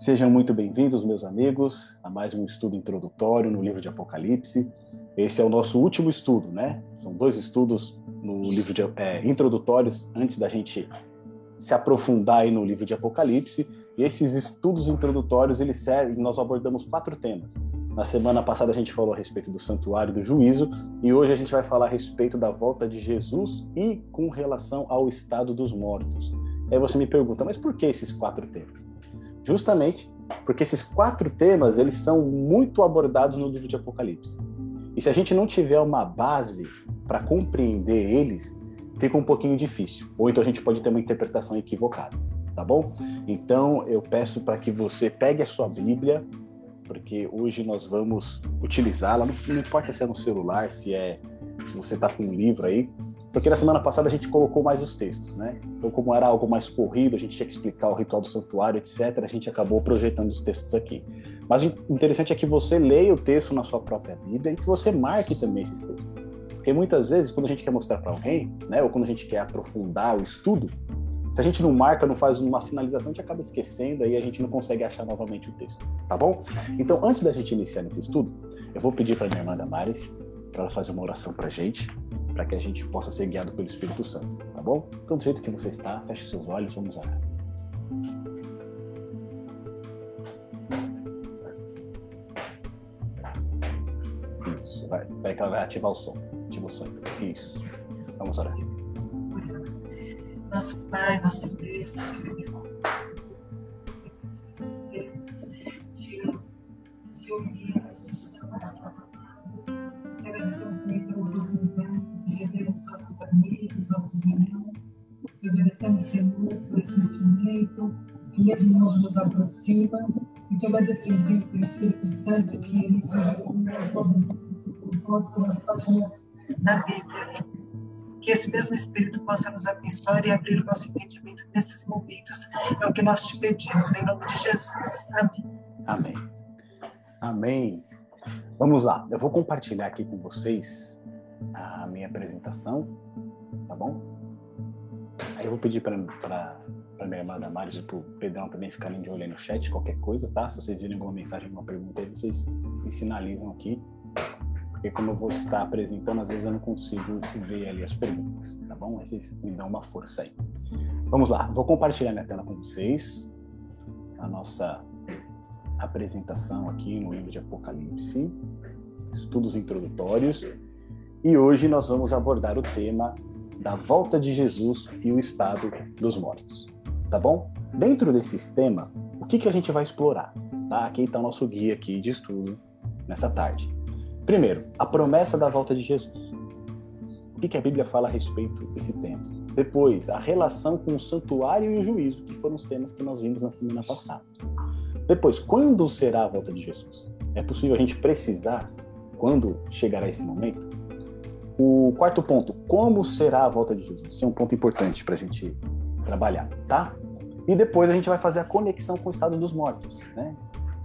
Sejam muito bem-vindos, meus amigos, a mais um estudo introdutório no livro de Apocalipse. Esse é o nosso último estudo, né? São dois estudos no livro de é, introdutórios antes da gente se aprofundar aí no livro de Apocalipse. E esses estudos introdutórios, eles servem, nós abordamos quatro temas. Na semana passada a gente falou a respeito do santuário do juízo e hoje a gente vai falar a respeito da volta de Jesus e com relação ao estado dos mortos. Aí você me pergunta, mas por que esses quatro temas? Justamente porque esses quatro temas eles são muito abordados no livro de Apocalipse. E se a gente não tiver uma base para compreender eles, fica um pouquinho difícil. Ou então a gente pode ter uma interpretação equivocada, tá bom? Então eu peço para que você pegue a sua Bíblia, porque hoje nós vamos utilizá-la. Não, importa se é no celular, se é se você está com um livro aí, porque na semana passada a gente colocou mais os textos, né? Então, como era algo mais corrido, a gente tinha que explicar o ritual do santuário, etc., a gente acabou projetando os textos aqui. Mas o interessante é que você leia o texto na sua própria Bíblia e que você marque também esses textos. Porque muitas vezes, quando a gente quer mostrar para alguém, né, ou quando a gente quer aprofundar o estudo, se a gente não marca, não faz uma sinalização, a gente acaba esquecendo e a gente não consegue achar novamente o texto, tá bom? Então, antes da gente iniciar nesse estudo, eu vou pedir para minha irmã Damares para ela fazer uma oração para gente para que a gente possa ser guiado pelo Espírito Santo, tá bom? Então, do jeito que você está, feche seus olhos, vamos orar. Isso, vai, vai que ela vai ativar o som. Ativa o som. Isso. Vamos orar. Nosso Pai, nosso Deus, agradecemos, Senhor, por esse momento, que mesmo nós nos aproxima, e te agradecemos pelo Espírito Santo que nos encontra nas páginas da Bíblia. Que esse mesmo Espírito possa nos abençoar e abrir o nosso entendimento nesses momentos. É o que nós te pedimos, em nome de Jesus. Amém. Amém. Amém. Vamos lá, eu vou compartilhar aqui com vocês a minha apresentação, tá bom? Aí eu vou pedir para minha irmã Damares e para o Pedrão também ficarem de olho aí no chat, qualquer coisa, tá? Se vocês virem alguma mensagem, alguma pergunta aí, vocês me sinalizam aqui. Porque como eu vou estar apresentando, às vezes eu não consigo ver ali as perguntas, tá bom? Aí vocês me dão uma força aí. Vamos lá, vou compartilhar minha tela com vocês. A nossa apresentação aqui no livro de Apocalipse, estudos introdutórios. E hoje nós vamos abordar o tema da volta de Jesus e o estado dos mortos. Tá bom? Dentro desse tema, o que, que a gente vai explorar? Tá? Aqui está o nosso guia aqui de estudo nessa tarde. Primeiro, a promessa da volta de Jesus. O que, que a Bíblia fala a respeito desse tema? Depois, a relação com o santuário e o juízo, que foram os temas que nós vimos na semana passada. Depois, quando será a volta de Jesus? É possível a gente precisar, quando chegará esse momento? O quarto ponto, como será a volta de Jesus? Esse é um ponto importante para a gente trabalhar, tá? E depois a gente vai fazer a conexão com o estado dos mortos, né?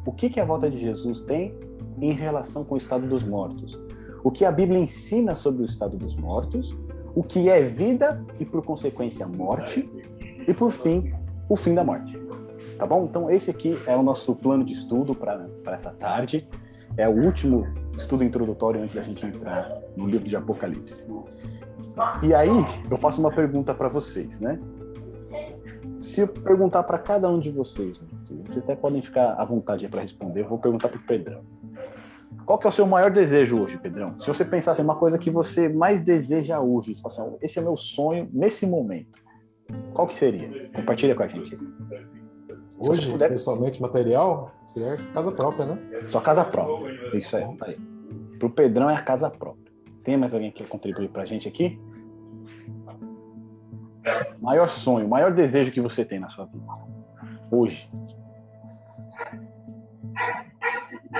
O que, que a volta de Jesus tem em relação com o estado dos mortos? O que a Bíblia ensina sobre o estado dos mortos? O que é vida e, por consequência, morte? E, por fim, o fim da morte. Tá bom? Então, esse aqui é o nosso plano de estudo para essa tarde. É o último estudo introdutório antes da gente entrar no livro de Apocalipse. E aí, eu faço uma pergunta para vocês, né? Se eu perguntar para cada um de vocês, vocês até podem ficar à vontade para responder, eu vou perguntar para o Pedrão. Qual que é o seu maior desejo hoje, Pedrão? Se você pensasse em uma coisa que você mais deseja hoje, assim, esse é meu sonho nesse momento, qual que seria? Compartilha com a gente. Hoje, puder... pessoalmente, material, seria casa própria, né? Só casa própria. Isso aí, tá aí. Pro Pedrão é a casa própria. Tem mais alguém que quer contribuir pra gente aqui? Maior sonho, maior desejo que você tem na sua vida. Hoje.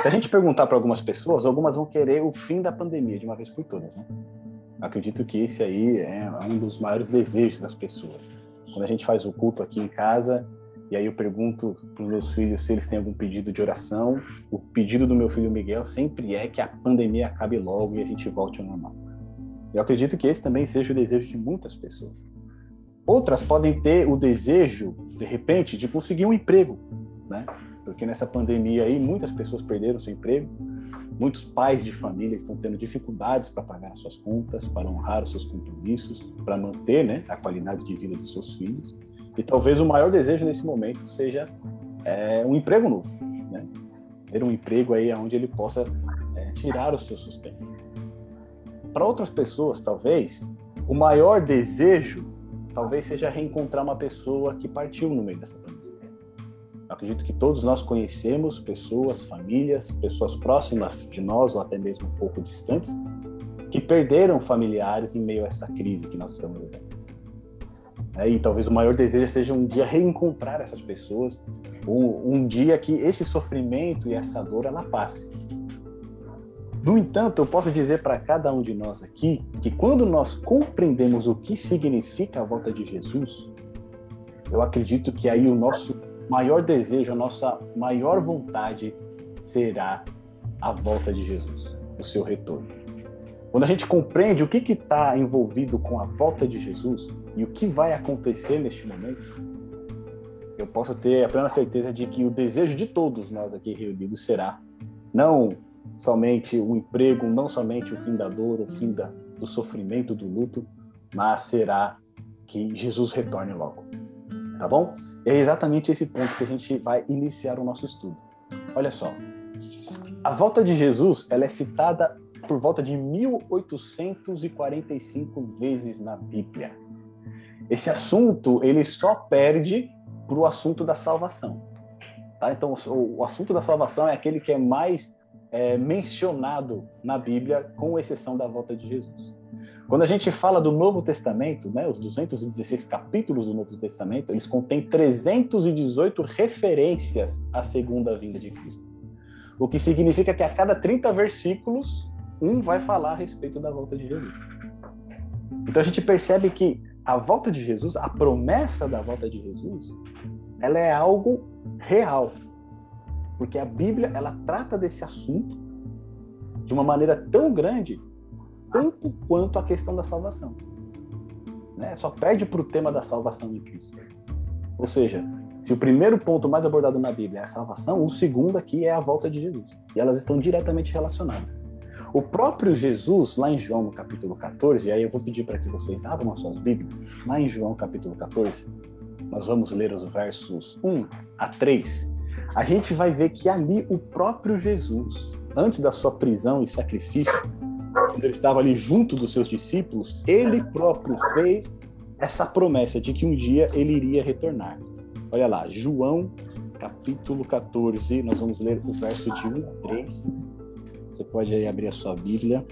Se a gente perguntar para algumas pessoas, algumas vão querer o fim da pandemia de uma vez por todas, né? Acredito que esse aí é um dos maiores desejos das pessoas. Quando a gente faz o culto aqui em casa, e aí eu pergunto para os meus filhos se eles têm algum pedido de oração. O pedido do meu filho Miguel sempre é que a pandemia acabe logo e a gente volte ao normal. Eu acredito que esse também seja o desejo de muitas pessoas. Outras podem ter o desejo, de repente, de conseguir um emprego, né? porque nessa pandemia aí muitas pessoas perderam seu emprego, muitos pais de família estão tendo dificuldades para pagar as suas contas, para honrar os seus compromissos, para manter né, a qualidade de vida dos seus filhos. E talvez o maior desejo nesse momento seja é, um emprego novo, né? ter um emprego aí onde ele possa é, tirar o seu sustento. Para outras pessoas, talvez, o maior desejo talvez seja reencontrar uma pessoa que partiu no meio dessa pandemia. Acredito que todos nós conhecemos pessoas, famílias, pessoas próximas de nós ou até mesmo um pouco distantes, que perderam familiares em meio a essa crise que nós estamos vivendo. É, e talvez o maior desejo seja um dia reencontrar essas pessoas, ou um dia que esse sofrimento e essa dor ela passe. No entanto, eu posso dizer para cada um de nós aqui que quando nós compreendemos o que significa a volta de Jesus, eu acredito que aí o nosso maior desejo, a nossa maior vontade será a volta de Jesus, o seu retorno. Quando a gente compreende o que está envolvido com a volta de Jesus e o que vai acontecer neste momento, eu posso ter a plena certeza de que o desejo de todos nós aqui reunidos será não somente o emprego, não somente o fim da dor, o fim da, do sofrimento, do luto, mas será que Jesus retorne logo. Tá bom? É exatamente esse ponto que a gente vai iniciar o nosso estudo. Olha só. A volta de Jesus, ela é citada por volta de 1845 vezes na Bíblia. Esse assunto, ele só perde para o assunto da salvação. Tá? Então, o, o assunto da salvação é aquele que é mais é, mencionado na Bíblia, com exceção da volta de Jesus. Quando a gente fala do Novo Testamento, né, os 216 capítulos do Novo Testamento, eles contêm 318 referências à segunda vinda de Cristo. O que significa que a cada 30 versículos, um vai falar a respeito da volta de Jesus. Então a gente percebe que a volta de Jesus, a promessa da volta de Jesus, ela é algo real, porque a Bíblia ela trata desse assunto de uma maneira tão grande, tanto quanto a questão da salvação. Né? Só perde para o tema da salvação em Cristo. Ou seja, se o primeiro ponto mais abordado na Bíblia é a salvação, o segundo aqui é a volta de Jesus. E elas estão diretamente relacionadas. O próprio Jesus, lá em João, no capítulo 14, e aí eu vou pedir para que vocês abram as suas Bíblias, lá em João, capítulo 14, nós vamos ler os versos 1 a 3 a gente vai ver que ali o próprio Jesus, antes da sua prisão e sacrifício, quando ele estava ali junto dos seus discípulos, ele próprio fez essa promessa de que um dia ele iria retornar. Olha lá, João capítulo 14, nós vamos ler o verso de 1 a 3. Você pode aí abrir a sua Bíblia.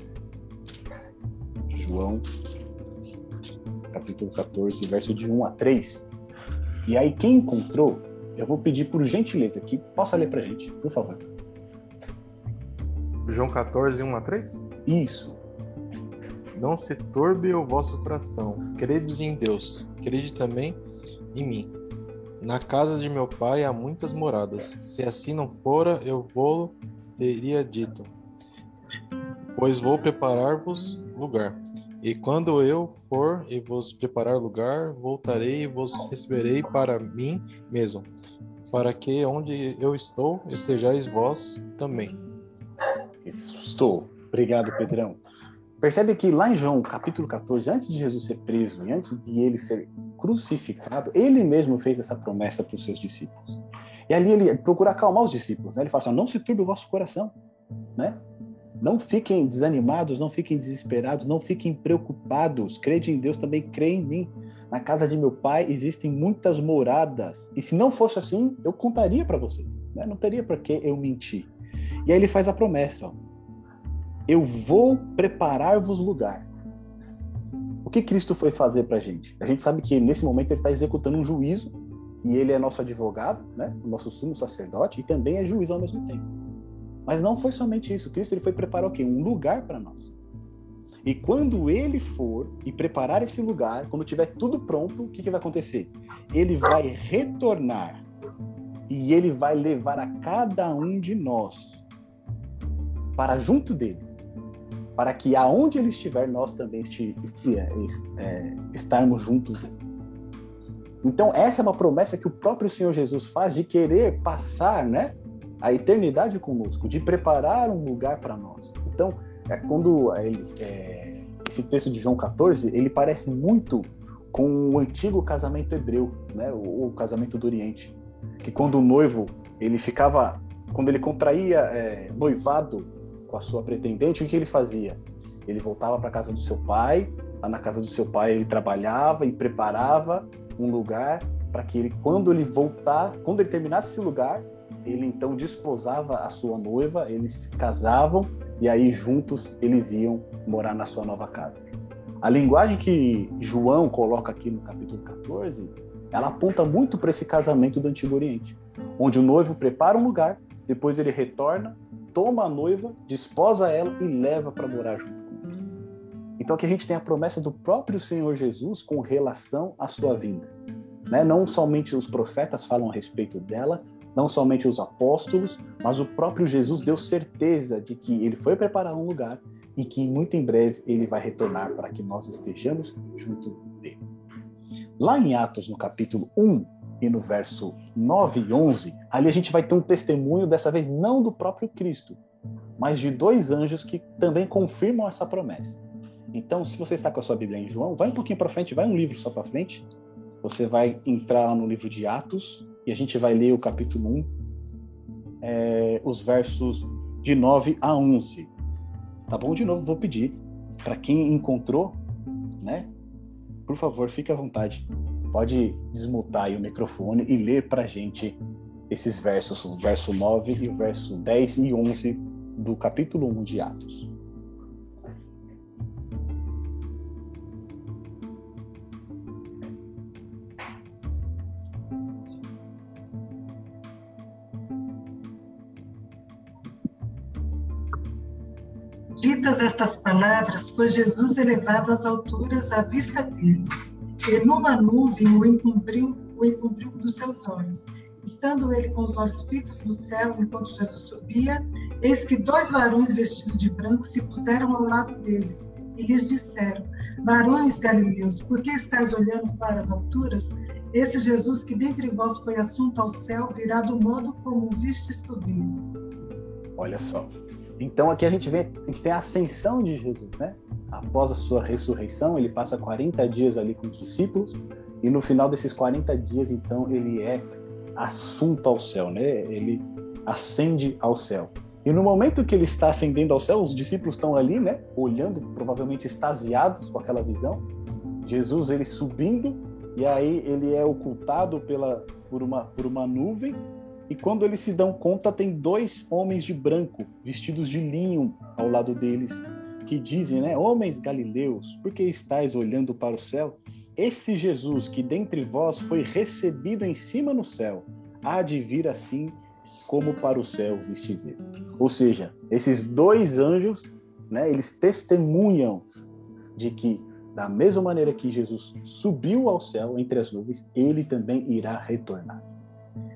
João capítulo 14, verso de 1 a 3. E aí quem encontrou eu vou pedir por gentileza que possa ler para gente, por favor. João 14, 1 a 3? Isso. Não se turbe o vosso coração. Credes em Deus, crede também em mim. Na casa de meu pai há muitas moradas. Se assim não fora, eu vou teria dito. Pois vou preparar-vos lugar. E quando eu for e vos preparar lugar, voltarei e vos receberei para mim mesmo, para que onde eu estou estejais vós também. Estou. Obrigado, Pedrão. Percebe que lá em João, capítulo 14, antes de Jesus ser preso e antes de ele ser crucificado, ele mesmo fez essa promessa para os seus discípulos. E ali ele procura acalmar os discípulos. Né? Ele fala assim: não se turbe o vosso coração. Né? Não fiquem desanimados, não fiquem desesperados, não fiquem preocupados. Crede em Deus, também crê em mim. Na casa de meu pai existem muitas moradas. E se não fosse assim, eu contaria para vocês. Né? Não teria por que eu mentir. E aí ele faz a promessa: ó, Eu vou preparar-vos lugar. O que Cristo foi fazer para a gente? A gente sabe que nesse momento ele está executando um juízo e ele é nosso advogado, né? o nosso sumo sacerdote, e também é juiz ao mesmo tempo. Mas não foi somente isso. Cristo ele foi preparar o quê? Um lugar para nós. E quando ele for e preparar esse lugar, quando tiver tudo pronto, o que, que vai acontecer? Ele vai retornar e ele vai levar a cada um de nós para junto dele, para que aonde ele estiver, nós também esti, esti, é, estarmos juntos dele. Então, essa é uma promessa que o próprio Senhor Jesus faz de querer passar, né, a eternidade conosco, de preparar um lugar para nós. Então, é, quando ele, é, esse texto de João 14, ele parece muito com o antigo casamento hebreu, né, o, casamento do Oriente, que quando o noivo ele ficava, quando ele contraía é, noivado com a sua pretendente, o que ele fazia? Ele voltava para casa do seu pai, lá na casa do seu pai ele trabalhava e preparava um lugar para que ele, quando ele voltar, quando ele terminasse esse lugar, ele então desposava a sua noiva, eles se casavam e aí juntos eles iam morar na sua nova casa. A linguagem que João coloca aqui no capítulo 14, ela aponta muito para esse casamento do Antigo Oriente, onde o noivo prepara um lugar, depois ele retorna, toma a noiva, desposa ela e leva para morar junto com ele. Então aqui a gente tem a promessa do próprio Senhor Jesus com relação à sua vinda. Né? Não somente os profetas falam a respeito dela, não somente os apóstolos, mas o próprio Jesus deu certeza de que ele foi preparar um lugar e que muito em breve ele vai retornar para que nós estejamos junto dele. Lá em Atos, no capítulo 1 e no verso 9 e 11, ali a gente vai ter um testemunho, dessa vez não do próprio Cristo, mas de dois anjos que também confirmam essa promessa. Então, se você está com a sua Bíblia em João, vai um pouquinho para frente, vai um livro só para frente. Você vai entrar no livro de Atos e a gente vai ler o capítulo 1, é, os versos de 9 a 11. Tá bom? De novo, vou pedir para quem encontrou, né? Por favor, fique à vontade. Pode desmutar aí o microfone e ler para a gente esses versos, o verso 9 e o verso 10 e 11 do capítulo 1 de Atos. Ditas estas palavras, foi Jesus elevado às alturas à vista deles, e numa nuvem o encobriu, o encobriu dos seus olhos. Estando ele com os olhos fitos no céu, enquanto Jesus subia, eis que dois varões vestidos de branco se puseram ao lado deles, e lhes disseram: Varões galileus, por que estáis olhando para as alturas? Esse Jesus que dentre vós foi assunto ao céu virá do modo como o vistes subir. Olha só, então aqui a gente vê, a gente tem a ascensão de Jesus, né? Após a sua ressurreição, ele passa 40 dias ali com os discípulos e no final desses 40 dias, então, ele é assunto ao céu, né? Ele ascende ao céu. E no momento que ele está ascendendo ao céu, os discípulos estão ali, né? Olhando, provavelmente extasiados com aquela visão. Jesus ele subindo e aí ele é ocultado pela por uma por uma nuvem e quando eles se dão conta, tem dois homens de branco, vestidos de linho, ao lado deles, que dizem, né? Homens galileus, por que estáis olhando para o céu? Esse Jesus que dentre vós foi recebido em cima no céu, há de vir assim como para o céu vistes ele. Ou seja, esses dois anjos, né, eles testemunham de que da mesma maneira que Jesus subiu ao céu entre as nuvens, ele também irá retornar.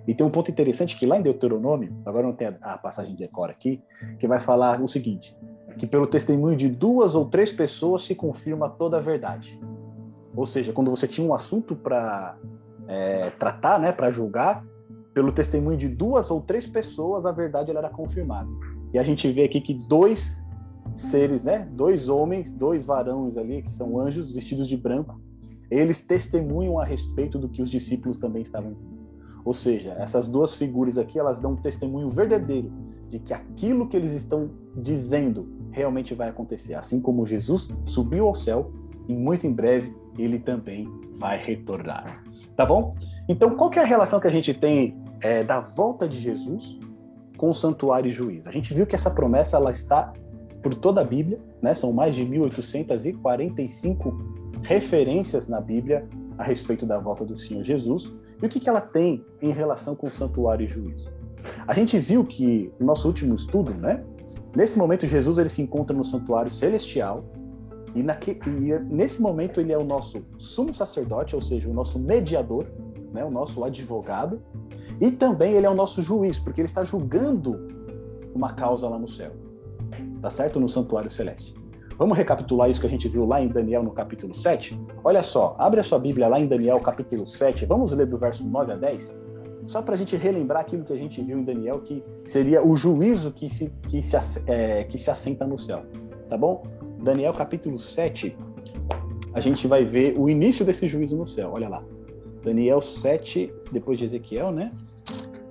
E tem um ponto interessante que lá em Deuteronômio, agora não tem a, passagem de Ecora aqui, que vai falar o seguinte: que pelo testemunho de duas ou três pessoas se confirma toda a verdade. Ou seja, quando você tinha um assunto para é, tratar, né, para julgar, pelo testemunho de duas ou três pessoas a verdade ela era confirmada. E a gente vê aqui que dois seres, né, dois homens, dois varões ali que são anjos vestidos de branco, eles testemunham a respeito do que os discípulos também estavam. Ou seja, essas duas figuras aqui, elas dão um testemunho verdadeiro de que aquilo que eles estão dizendo realmente vai acontecer. Assim como Jesus subiu ao céu e muito em breve ele também vai retornar. Tá bom? Então, qual é a relação que a gente tem é, da volta de Jesus com o santuário e juízo? A gente viu que essa promessa ela está por toda a Bíblia, né? São mais de 1845 referências na Bíblia a respeito da volta do Senhor Jesus. E o que, que ela tem em relação com o santuário e juízo? A gente viu que no nosso último estudo, né? Nesse momento, Jesus ele se encontra no santuário celestial e, e nesse momento ele é o nosso sumo sacerdote, ou seja, o nosso mediador, né? o nosso advogado, e também ele é o nosso juiz, porque ele está julgando uma causa lá no céu, tá certo? No santuário celeste. Vamos recapitular isso que a gente viu lá em Daniel no capítulo 7? Olha só, abre a sua Bíblia lá em Daniel capítulo 7, vamos ler do verso 9 a 10? Só para a gente relembrar aquilo que a gente viu em Daniel, que seria o juízo que se, que se, é, que se assenta no céu. Tá bom? Daniel capítulo 7, a gente vai ver o início desse juízo no céu. Olha lá. Daniel 7, depois de Ezequiel, né?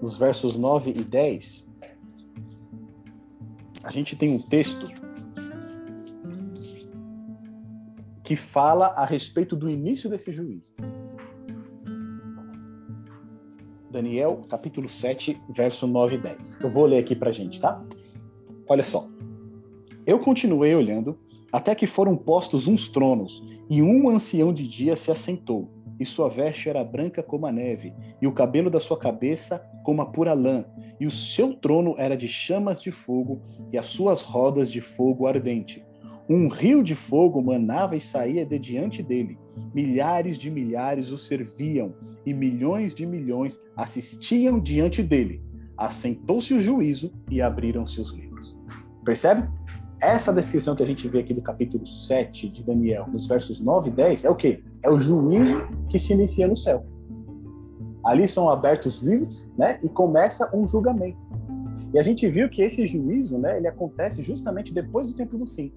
Nos versos 9 e 10, a gente tem um texto que fala a respeito do início desse juízo. Daniel, capítulo 7, verso 9 e 10. Eu vou ler aqui pra gente, tá? Olha só. Eu continuei olhando até que foram postos uns tronos, e um ancião de dia se assentou, e sua veste era branca como a neve, e o cabelo da sua cabeça como a pura lã, e o seu trono era de chamas de fogo, e as suas rodas de fogo ardente. Um rio de fogo manava e saía de diante dele. Milhares de milhares o serviam, e milhões de milhões assistiam diante dele. Assentou-se o juízo e abriram-se os livros. Percebe? Essa descrição que a gente vê aqui do capítulo 7 de Daniel, nos versos 9 e 10, é o quê? É o juízo que se inicia no céu. Ali são abertos os livros, né? E começa um julgamento. E a gente viu que esse juízo, né, ele acontece justamente depois do tempo do fim.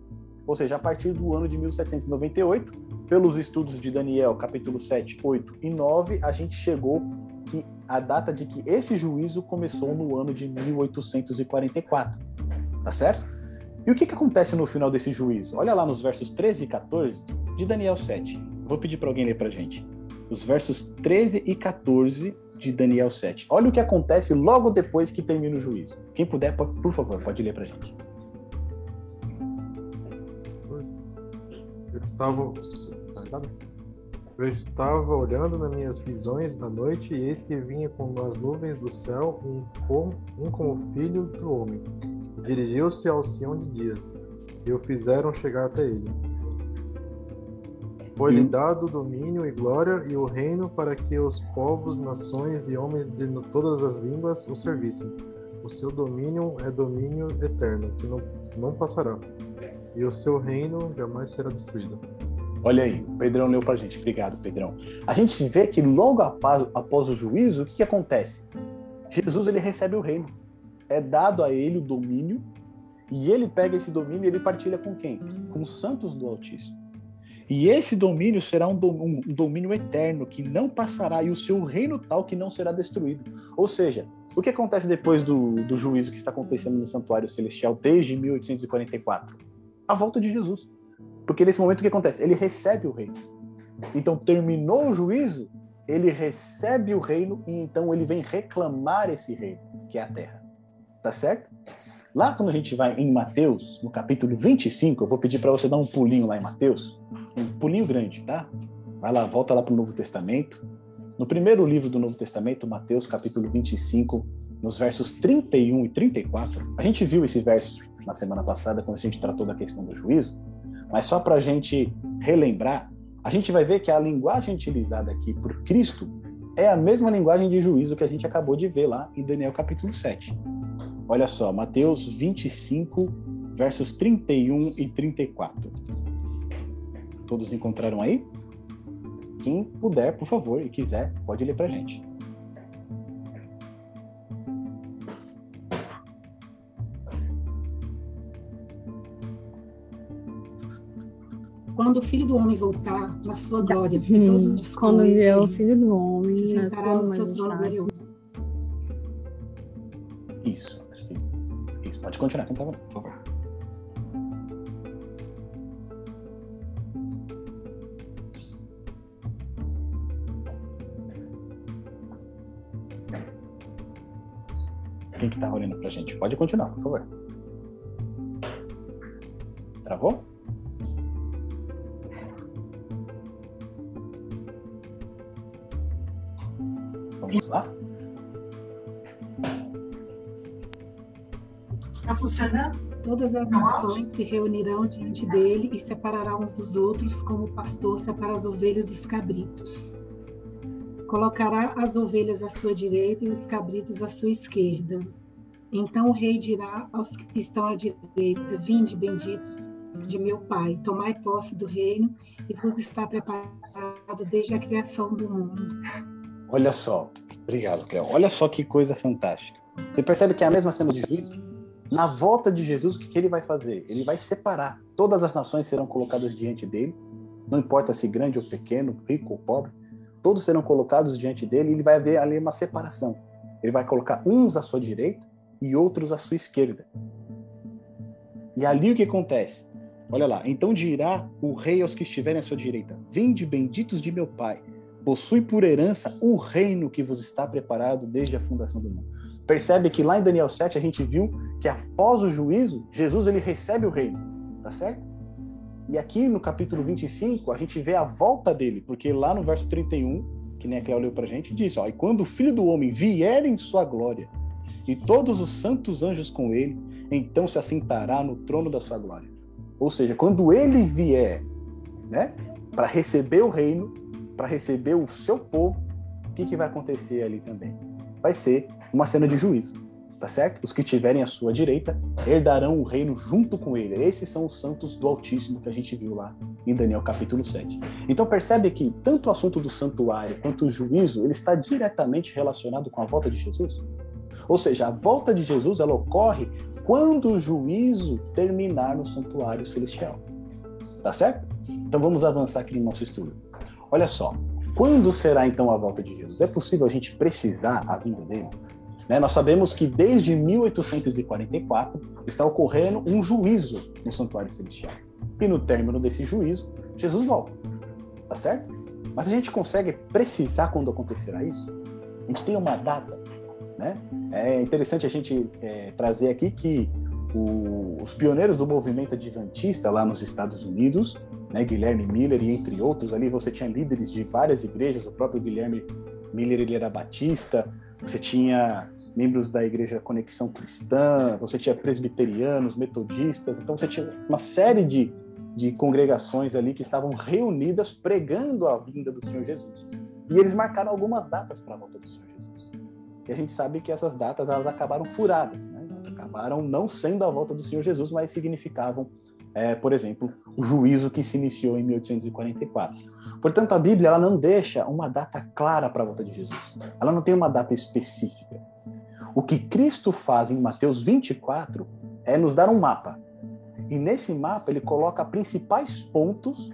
Ou seja, a partir do ano de 1798, pelos estudos de Daniel, capítulo 7, 8 e 9, a gente chegou que a data de que esse juízo começou no ano de 1844. Tá certo? E o que, que acontece no final desse juízo? Olha lá nos versos 13 e 14 de Daniel 7. Vou pedir para alguém ler para gente. Os versos 13 e 14 de Daniel 7. Olha o que acontece logo depois que termina o juízo. Quem puder, por favor, pode ler para gente. Eu estava. Eu estava olhando nas minhas visões da noite, e eis que vinha com as nuvens do céu um, com, um como filho do homem. Dirigiu-se ao Sião de Dias, e o fizeram chegar até ele. Foi-lhe dado domínio e glória e o reino para que os povos, nações e homens de todas as línguas o servissem. O seu domínio é domínio eterno, que não, não passará e o seu reino jamais será destruído. Olha aí, o Pedrão leu pra gente. Obrigado, Pedrão. A gente vê que logo após, após o juízo, o que, que acontece? Jesus ele recebe o reino. É dado a ele o domínio e ele pega esse domínio e ele partilha com quem? Com os santos do Altíssimo. E esse domínio será um, um, domínio eterno que não passará e o seu reino tal que não será destruído. Ou seja, o que acontece depois do, do juízo que está acontecendo no Santuário Celestial desde 1844? A volta de Jesus. Porque nesse momento o que acontece? Ele recebe o reino. Então terminou o juízo, ele recebe o reino e então ele vem reclamar esse reino, que é a terra. Tá certo? Lá quando a gente vai em Mateus, no capítulo 25, eu vou pedir para você dar um pulinho lá em Mateus, um pulinho grande, tá? Vai lá, volta lá para o Novo Testamento. No primeiro livro do Novo Testamento, Mateus, capítulo 25, nos versos 31 e 34. A gente viu esse verso na semana passada, quando a gente tratou da questão do juízo, mas só para a gente relembrar, a gente vai ver que a linguagem utilizada aqui por Cristo é a mesma linguagem de juízo que a gente acabou de ver lá em Daniel capítulo 7. Olha só, Mateus 25, versos 31 e 34. Todos encontraram aí? Quem puder, por favor, e quiser, pode ler para a gente. Quando o Filho do Homem voltar na sua glória, e todos os quando vier o Filho do Homem, se sentará no seu trono glorioso. Isso, isso. Pode continuar, quem por favor. Quem que tá olhando pra gente? Pode continuar, por favor. Travou? Funcionando? Todas as nações se reunirão diante dele e separará uns dos outros, como o pastor separa as ovelhas dos cabritos. Colocará as ovelhas à sua direita e os cabritos à sua esquerda. Então o rei dirá aos que estão à direita: Vinde, benditos, de meu Pai. Tomai posse do reino e vos está preparado desde a criação do mundo. Olha só, obrigado, Cléo. Olha só que coisa fantástica. Você percebe que é a mesma cena de juízo? Na volta de Jesus, o que ele vai fazer? Ele vai separar. Todas as nações serão colocadas diante dele, não importa se grande ou pequeno, rico ou pobre, todos serão colocados diante dele e ele vai haver ali uma separação. Ele vai colocar uns à sua direita e outros à sua esquerda. E ali o que acontece? Olha lá, então dirá o rei aos que estiverem à sua direita: Vinde, benditos de meu Pai, possui por herança o reino que vos está preparado desde a fundação do mundo. Percebe que lá em Daniel 7 a gente viu que após o juízo, Jesus ele recebe o reino, tá certo? E aqui no capítulo 25 a gente vê a volta dele, porque lá no verso 31, que nem a Cléo leu pra gente, diz, ó, e quando o Filho do Homem vier em sua glória, e todos os santos anjos com ele, então se assentará no trono da sua glória. Ou seja, quando ele vier, né, para receber o reino, para receber o seu povo, o que, que vai acontecer ali também? Vai ser uma cena de juízo, tá certo? Os que tiverem à sua direita herdarão o reino junto com ele. Esses são os santos do Altíssimo que a gente viu lá em Daniel capítulo 7. Então percebe que tanto o assunto do santuário quanto o juízo, ele está diretamente relacionado com a volta de Jesus? Ou seja, a volta de Jesus ela ocorre quando o juízo terminar no santuário celestial. Tá certo? Então vamos avançar aqui no nosso estudo. Olha só, quando será então a volta de Jesus? É possível a gente precisar a vinda dele? Né? Nós sabemos que desde 1844 está ocorrendo um juízo no santuário celestial. E no término desse juízo, Jesus volta. Tá certo? Mas a gente consegue precisar quando acontecerá isso? A gente tem uma data né? É interessante a gente é, trazer aqui que o, os pioneiros do movimento adventista lá nos Estados Unidos, né, Guilherme Miller e entre outros ali, você tinha líderes de várias igrejas, o próprio Guilherme Miller ele era batista, você tinha membros da igreja Conexão Cristã, você tinha presbiterianos, metodistas, então você tinha uma série de, de congregações ali que estavam reunidas pregando a vinda do Senhor Jesus. E eles marcaram algumas datas para a volta do Senhor e a gente sabe que essas datas elas acabaram furadas, né? acabaram não sendo a volta do Senhor Jesus, mas significavam, é, por exemplo, o juízo que se iniciou em 1844. Portanto, a Bíblia ela não deixa uma data clara para a volta de Jesus. Ela não tem uma data específica. O que Cristo faz em Mateus 24 é nos dar um mapa. E nesse mapa ele coloca principais pontos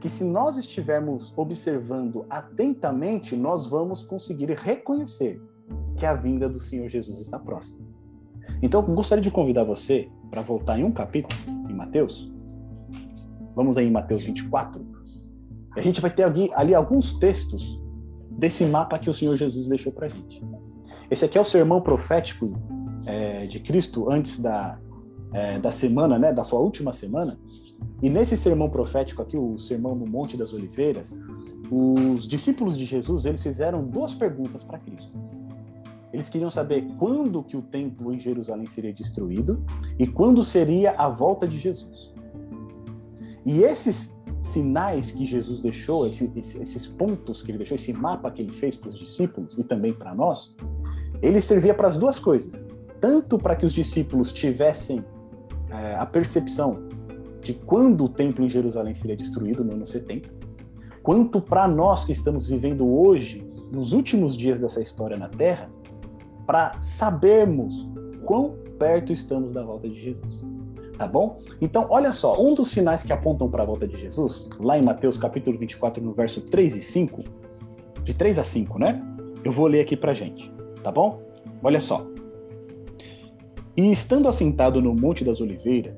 que se nós estivermos observando atentamente, nós vamos conseguir reconhecer que a vinda do Senhor Jesus está próxima. Então, gostaria de convidar você para voltar em um capítulo, em Mateus. Vamos aí em Mateus 24. A gente vai ter ali alguns textos desse mapa que o Senhor Jesus deixou para a gente. Esse aqui é o sermão profético é, de Cristo antes da, é, da semana, né, da sua última semana. E nesse sermão profético aqui, o sermão no Monte das Oliveiras, os discípulos de Jesus eles fizeram duas perguntas para Cristo. Eles queriam saber quando que o templo em Jerusalém seria destruído e quando seria a volta de Jesus. E esses sinais que Jesus deixou, esses pontos que ele deixou, esse mapa que ele fez para os discípulos e também para nós, ele servia para as duas coisas. Tanto para que os discípulos tivessem é, a percepção de quando o templo em Jerusalém seria destruído no ano 70, quanto para nós que estamos vivendo hoje, nos últimos dias dessa história na Terra, para sabermos quão perto estamos da volta de Jesus. Tá bom? Então, olha só, um dos sinais que apontam para a volta de Jesus, lá em Mateus capítulo 24, no verso 3 e 5, de 3 a 5, né? Eu vou ler aqui para gente, tá bom? Olha só. E estando assentado no Monte das Oliveiras,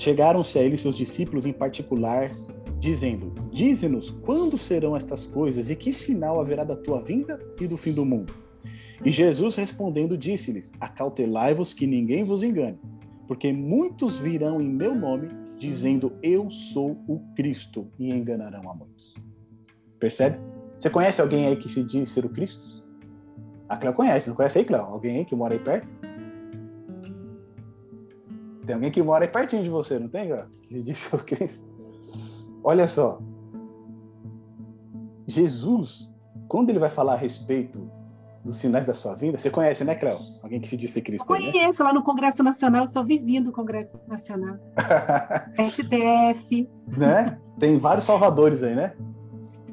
chegaram-se a ele seus discípulos em particular, dizendo: Dize-nos quando serão estas coisas e que sinal haverá da tua vinda e do fim do mundo. E Jesus respondendo disse-lhes: Acautelai-vos que ninguém vos engane, porque muitos virão em meu nome, dizendo: Eu sou o Cristo, e enganarão a muitos. Percebe? Você conhece alguém aí que se diz ser o Cristo? A Cléo conhece, não conhece aí, Cléo? Alguém aí que mora aí perto? Tem alguém que mora aí pertinho de você, não tem, Cléo? Que se diz ser o Cristo? Olha só. Jesus, quando ele vai falar a respeito dos sinais da sua vinda. Você conhece, né, Cléo? Alguém que se disse Cristo? Eu conheço, né? lá no Congresso Nacional, eu sou vizinho do Congresso Nacional. STF. Né? Tem vários salvadores aí, né?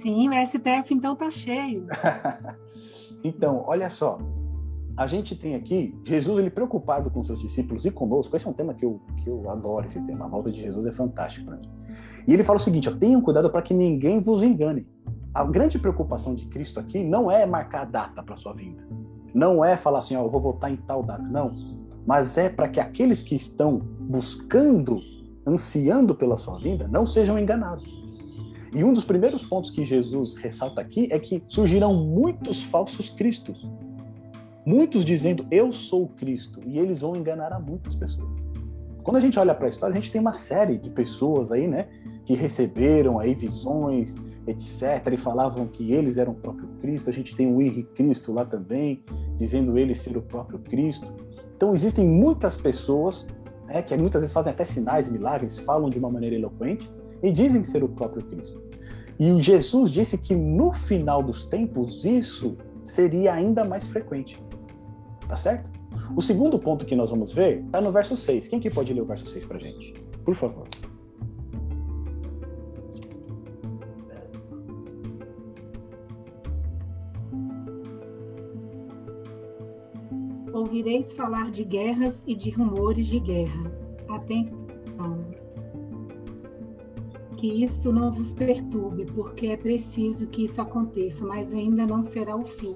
Sim, o STF então tá cheio. então, olha só. A gente tem aqui Jesus ele preocupado com seus discípulos e conosco. Esse é um tema que eu, que eu adoro, esse tema. A volta de Jesus é fantástico para mim. E ele fala o seguinte: ó, tenham cuidado para que ninguém vos engane. A grande preocupação de Cristo aqui não é marcar data para sua vinda. Não é falar assim, ó, eu vou votar em tal data. Não. Mas é para que aqueles que estão buscando, ansiando pela sua vinda, não sejam enganados. E um dos primeiros pontos que Jesus ressalta aqui é que surgirão muitos falsos cristos. Muitos dizendo, eu sou Cristo. E eles vão enganar a muitas pessoas. Quando a gente olha para a história, a gente tem uma série de pessoas aí, né, que receberam aí visões, etc, e falavam que eles eram o próprio Cristo. A gente tem o Henrique Cristo lá também, dizendo ele ser o próprio Cristo. Então existem muitas pessoas né, que muitas vezes fazem até sinais, milagres, falam de uma maneira eloquente e dizem ser o próprio Cristo. E Jesus disse que no final dos tempos isso seria ainda mais frequente. Tá certo? O segundo ponto que nós vamos ver está no verso 6. Quem que pode ler o verso 6 para gente? Por favor. Ouvireis falar de guerras e de rumores de guerra. Atenção. Que isso não vos perturbe, porque é preciso que isso aconteça, mas ainda não será o fim.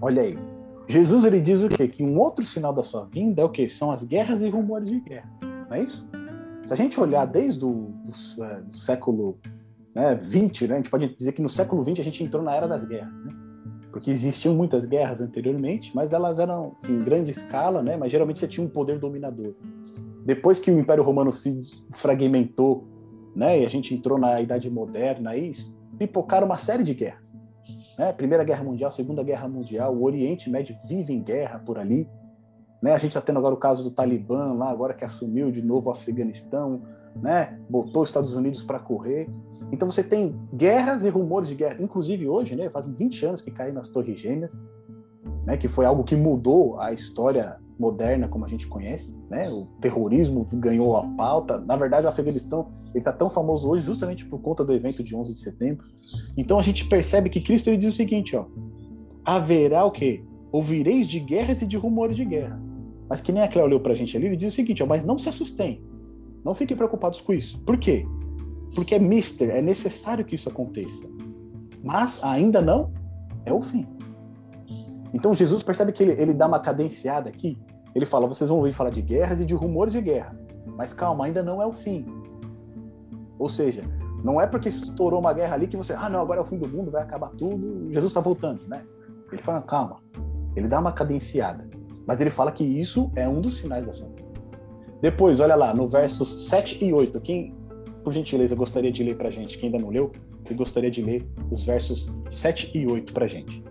Olha aí, Jesus ele diz o quê? Que um outro sinal da sua vinda é o quê? São as guerras e rumores de guerra. Não é isso? Se a gente olhar desde o do, é, do século né, 20, né, a gente pode dizer que no século 20 a gente entrou na era das guerras, né? Porque existiam muitas guerras anteriormente, mas elas eram assim, em grande escala, né? Mas geralmente você tinha um poder dominador. Depois que o Império Romano se desfragmentou, né, e a gente entrou na Idade Moderna, aí pipocaram uma série de guerras. Né? Primeira Guerra Mundial, Segunda Guerra Mundial, o Oriente Médio vive em guerra por ali. Né? A gente está tendo agora o caso do Talibã lá, agora que assumiu de novo o Afeganistão, né? botou os Estados Unidos para correr. Então você tem guerras e rumores de guerra. Inclusive hoje, né? fazem 20 anos que caiu nas Torres Gêmeas, né? que foi algo que mudou a história moderna como a gente conhece, né? O terrorismo ganhou a pauta. Na verdade, o Afeganistão ele está tão famoso hoje justamente por conta do evento de 11 de setembro. Então a gente percebe que Cristo ele diz o seguinte, ó: haverá o quê? Ouvireis de guerras e de rumores de guerra. Mas que nem a Cléo leu para a gente ali, ele diz o seguinte, ó: mas não se assustem, não fiquem preocupados com isso. Por quê? Porque é mister, é necessário que isso aconteça. Mas ainda não é o fim. Então Jesus percebe que ele, ele dá uma cadenciada aqui. Ele fala: vocês vão ouvir falar de guerras e de rumores de guerra. Mas calma, ainda não é o fim. Ou seja, não é porque estourou uma guerra ali que você, ah, não, agora é o fim do mundo, vai acabar tudo, Jesus está voltando, né? Ele fala: calma. Ele dá uma cadenciada. Mas ele fala que isso é um dos sinais da sua. Depois, olha lá, no versos 7 e 8. Quem, por gentileza, gostaria de ler para gente? Quem ainda não leu, que gostaria de ler os versos 7 e 8 para gente.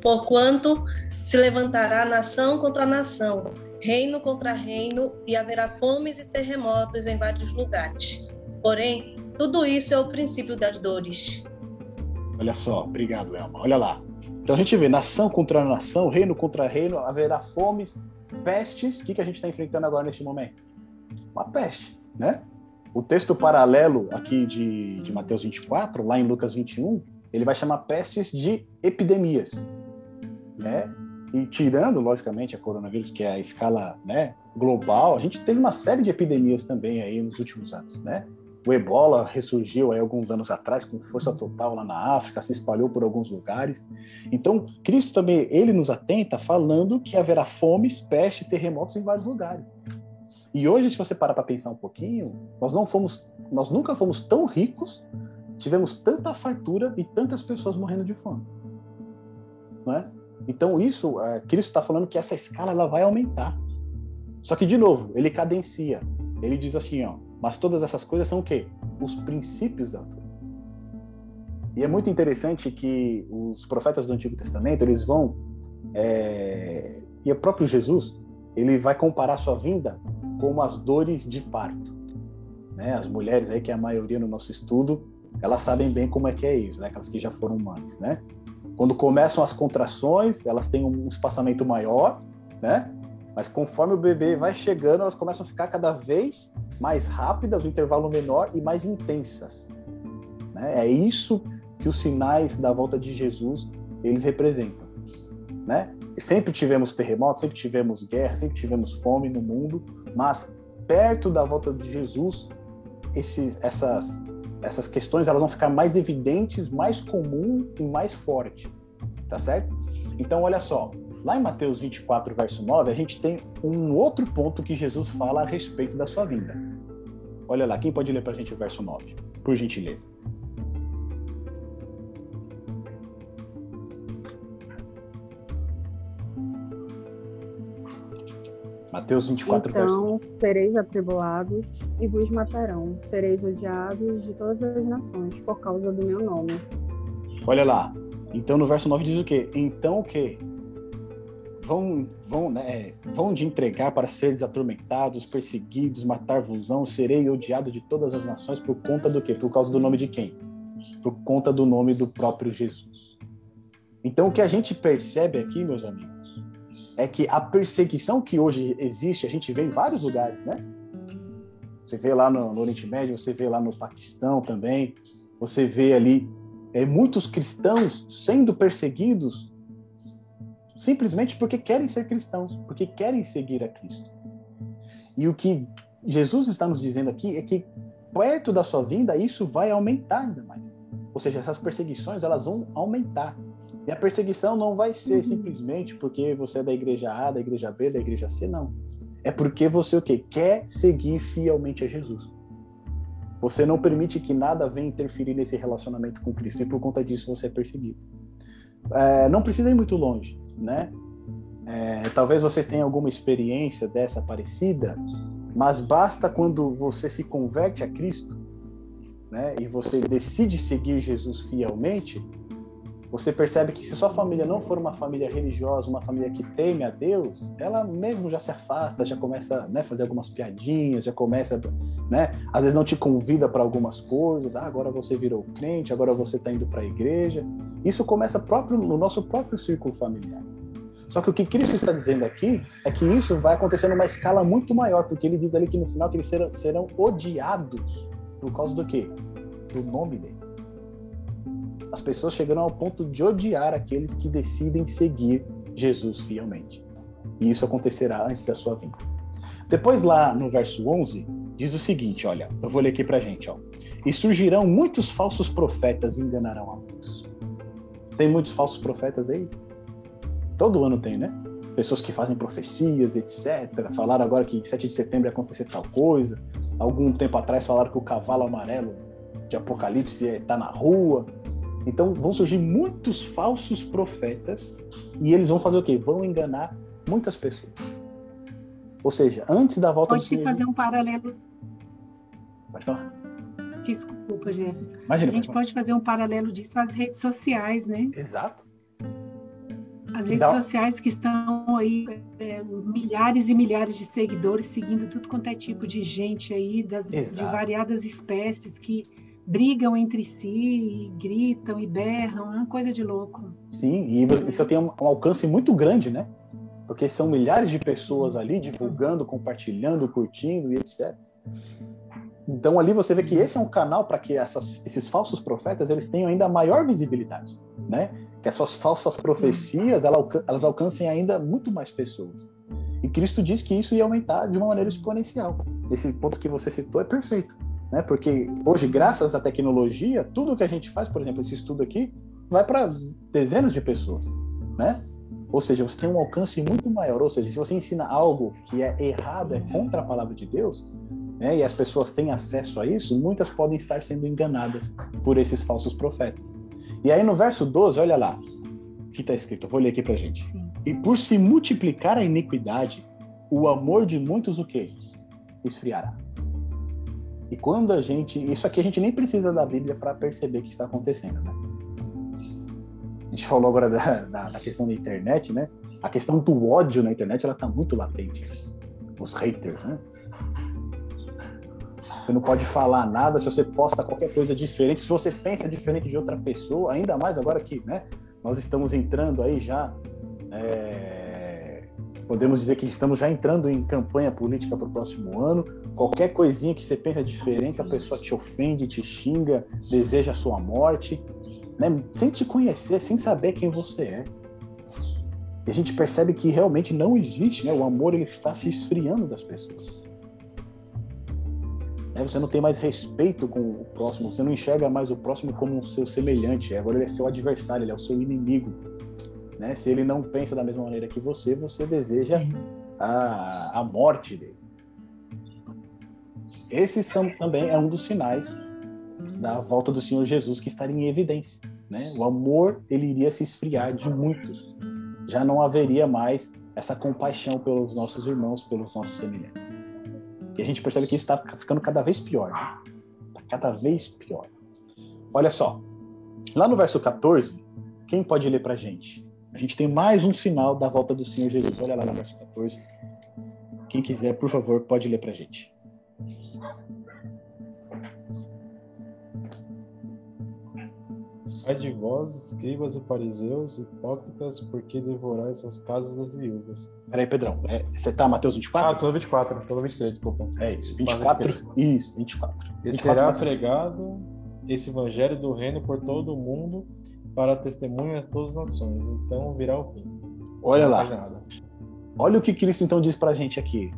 Porquanto se levantará nação contra nação, reino contra reino, e haverá fomes e terremotos em vários lugares. Porém, tudo isso é o princípio das dores. Olha só, obrigado, Elma. Olha lá. Então a gente vê nação contra nação, reino contra reino, haverá fomes, pestes. O que, que a gente está enfrentando agora neste momento? Uma peste, né? O texto paralelo aqui de, de Mateus 24, lá em Lucas 21, ele vai chamar pestes de epidemias né? E tirando, logicamente, a coronavírus, que é a escala né, global, a gente teve uma série de epidemias também aí nos últimos anos, né? O ebola ressurgiu aí alguns anos atrás com força total lá na África, se espalhou por alguns lugares. Então, Cristo também, ele nos atenta falando que haverá fomes, pestes, terremotos em vários lugares. E hoje, se você parar para pensar um pouquinho, nós não fomos, nós nunca fomos tão ricos, tivemos tanta fartura e tantas pessoas morrendo de fome. Não é? Então isso, é, Cristo está falando que essa escala ela vai aumentar. Só que de novo, ele cadencia. Ele diz assim, ó, mas todas essas coisas são o quê? Os princípios das coisas. E é muito interessante que os profetas do Antigo Testamento, eles vão É... E o próprio Jesus, ele vai comparar sua vinda como as dores de parto. Né? As mulheres aí, que é a maioria no nosso estudo, elas sabem bem como é que é isso, né? Aquelas que já foram mães, né? Quando começam as contrações, elas têm um espaçamento maior, né? Mas conforme o bebê vai chegando, elas começam a ficar cada vez mais rápidas, o intervalo menor e mais intensas. Né? É isso que os sinais da volta de Jesus eles representam, né? Sempre tivemos terremotos, sempre tivemos guerra, sempre tivemos fome no mundo, mas perto da volta de Jesus, esses, essas essas questões elas vão ficar mais evidentes, mais comum e mais forte, tá certo? Então olha só, lá em Mateus 24 verso 9, a gente tem um outro ponto que Jesus fala a respeito da sua vinda. Olha lá, quem pode ler para a gente o verso 9, por gentileza? Mateus 24, então, verso. sereis atribulados e vos matarão. Sereis odiados de todas as nações por causa do meu nome. Olha lá. Então, no verso 9 diz o quê? Então o quê? Vão, vão, né, vão de entregar para seres atormentados, perseguidos, matar-vosão, serei odiado de todas as nações por conta do quê? Por causa do nome de quem? Por conta do nome do próprio Jesus. Então, o que a gente percebe aqui, meus amigos, é que a perseguição que hoje existe, a gente vê em vários lugares, né? Você vê lá no, no Oriente Médio, você vê lá no Paquistão também, você vê ali é, muitos cristãos sendo perseguidos simplesmente porque querem ser cristãos, porque querem seguir a Cristo. E o que Jesus está nos dizendo aqui é que perto da sua vinda isso vai aumentar ainda mais. Ou seja, essas perseguições elas vão aumentar. E a perseguição não vai ser uhum. simplesmente porque você é da igreja A, da igreja B, da igreja C, não. É porque você o quê? Quer seguir fielmente a Jesus. Você não permite que nada venha interferir nesse relacionamento com Cristo e por conta disso você é perseguido. É, não precisa ir muito longe, né? É, talvez vocês tenham alguma experiência dessa parecida, mas basta quando você se converte a Cristo, né? E você decide seguir Jesus fielmente, você percebe que se sua família não for uma família religiosa, uma família que teme a Deus, ela mesmo já se afasta, já começa a né, fazer algumas piadinhas, já começa, né? Às vezes não te convida para algumas coisas. Ah, agora você virou crente, agora você está indo para a igreja. Isso começa próprio no nosso próprio círculo familiar. Só que o que Cristo está dizendo aqui é que isso vai acontecer numa escala muito maior, porque ele diz ali que no final que eles serão, serão odiados por causa do quê? Do nome dele as pessoas chegando ao ponto de odiar aqueles que decidem seguir Jesus fielmente. E isso acontecerá antes da sua vinda. Depois lá no verso 11, diz o seguinte, olha, eu vou ler aqui pra gente, ó. E surgirão muitos falsos profetas e enganarão a muitos. Tem muitos falsos profetas aí? Todo ano tem, né? Pessoas que fazem profecias, etc. Falaram agora que 7 de setembro ia acontecer tal coisa. Algum tempo atrás falaram que o cavalo amarelo de Apocalipse está na rua. Então vão surgir muitos falsos profetas e eles vão fazer o quê? Vão enganar muitas pessoas. Ou seja, antes da volta Pode do Senhor... Pode fazer um paralelo. Pode falar. Desculpa, Jefferson. Imagina, a gente pode fazer um paralelo disso às redes sociais, né? Exato. As redes sociais que estão aí, é, milhares e milhares de seguidores seguindo tudo quanto é tipo de gente aí, das, de variadas espécies que brigam entre si, e gritam e berram, é uma coisa de louco. Sim, e isso tem um alcance muito grande, né? Porque são milhares de pessoas ali divulgando, compartilhando, curtindo e etc. Então ali você vê que esse é um canal para que essas, esses falsos profetas eles tenham ainda maior visibilidade, né? Que as suas falsas profecias elas alcancem ainda muito mais pessoas. E Cristo diz que isso ia aumentar de uma maneira exponencial. Esse ponto que você citou é perfeito né? Porque hoje, graças à tecnologia, tudo que a gente faz, por exemplo, esse estudo aqui, vai para dezenas de pessoas, né? Ou seja, você tem um alcance muito maior. Ou seja, se você ensina algo que é errado, é contra a palavra de Deus, né, e as pessoas têm acesso a isso, muitas podem estar sendo enganadas por esses falsos profetas. E aí no verso 12, olha lá, que está escrito, eu vou ler aqui para gente. Sim. E por se multiplicar a iniquidade, o amor de muitos o quê? Esfriará. E quando a gente. Isso aqui a gente nem precisa da Bíblia para perceber que está acontecendo, né? gente falou agora da, da, da, questão da internet, né? A questão do ódio na internet, ela tá muito latente. Os haters, né? Você não pode falar nada se você posta qualquer coisa diferente, se você pensa diferente de outra pessoa, ainda mais agora que, né? Nós estamos entrando aí já é podemos dizer que estamos já entrando em campanha política para o próximo ano. Qualquer coisinha que você pensa diferente, a pessoa te ofende, te xinga, deseja a sua morte, né? sem te conhecer, sem saber quem você é. E a gente percebe que realmente não existe, né? o amor ele está se esfriando das pessoas. Né? Você não tem mais respeito com o próximo, você não enxerga mais o próximo como um seu semelhante, agora ele é seu adversário, ele é o seu inimigo. Né? Se ele não pensa da mesma maneira que você, você deseja a, a morte dele. Esse são, também é um dos sinais da volta do Senhor Jesus que estaria em evidência. Né? O amor ele iria se esfriar de muitos. Já não haveria mais essa compaixão pelos nossos irmãos, pelos nossos semelhantes. E a gente percebe que isso está ficando cada vez pior. Está cada vez pior. Olha só, lá no verso 14, quem pode ler para a gente? A gente tem mais um sinal da volta do Senhor Jesus. Olha lá no verso 14. Quem quiser, por favor, pode ler para a gente. Ai de vós, escribas e fariseus, hipócritas, porque devorais as casas das viúvas. Peraí, Pedrão, é, você tá Mateus 24? Ah, tô no 24, tô no 23, desculpa. É isso, 24, isso, 24. E será pregado esse evangelho do reino por todo o mundo para testemunho a todas as nações. Então virá o fim. Olha lá. Olha o que Cristo então diz para a gente aqui.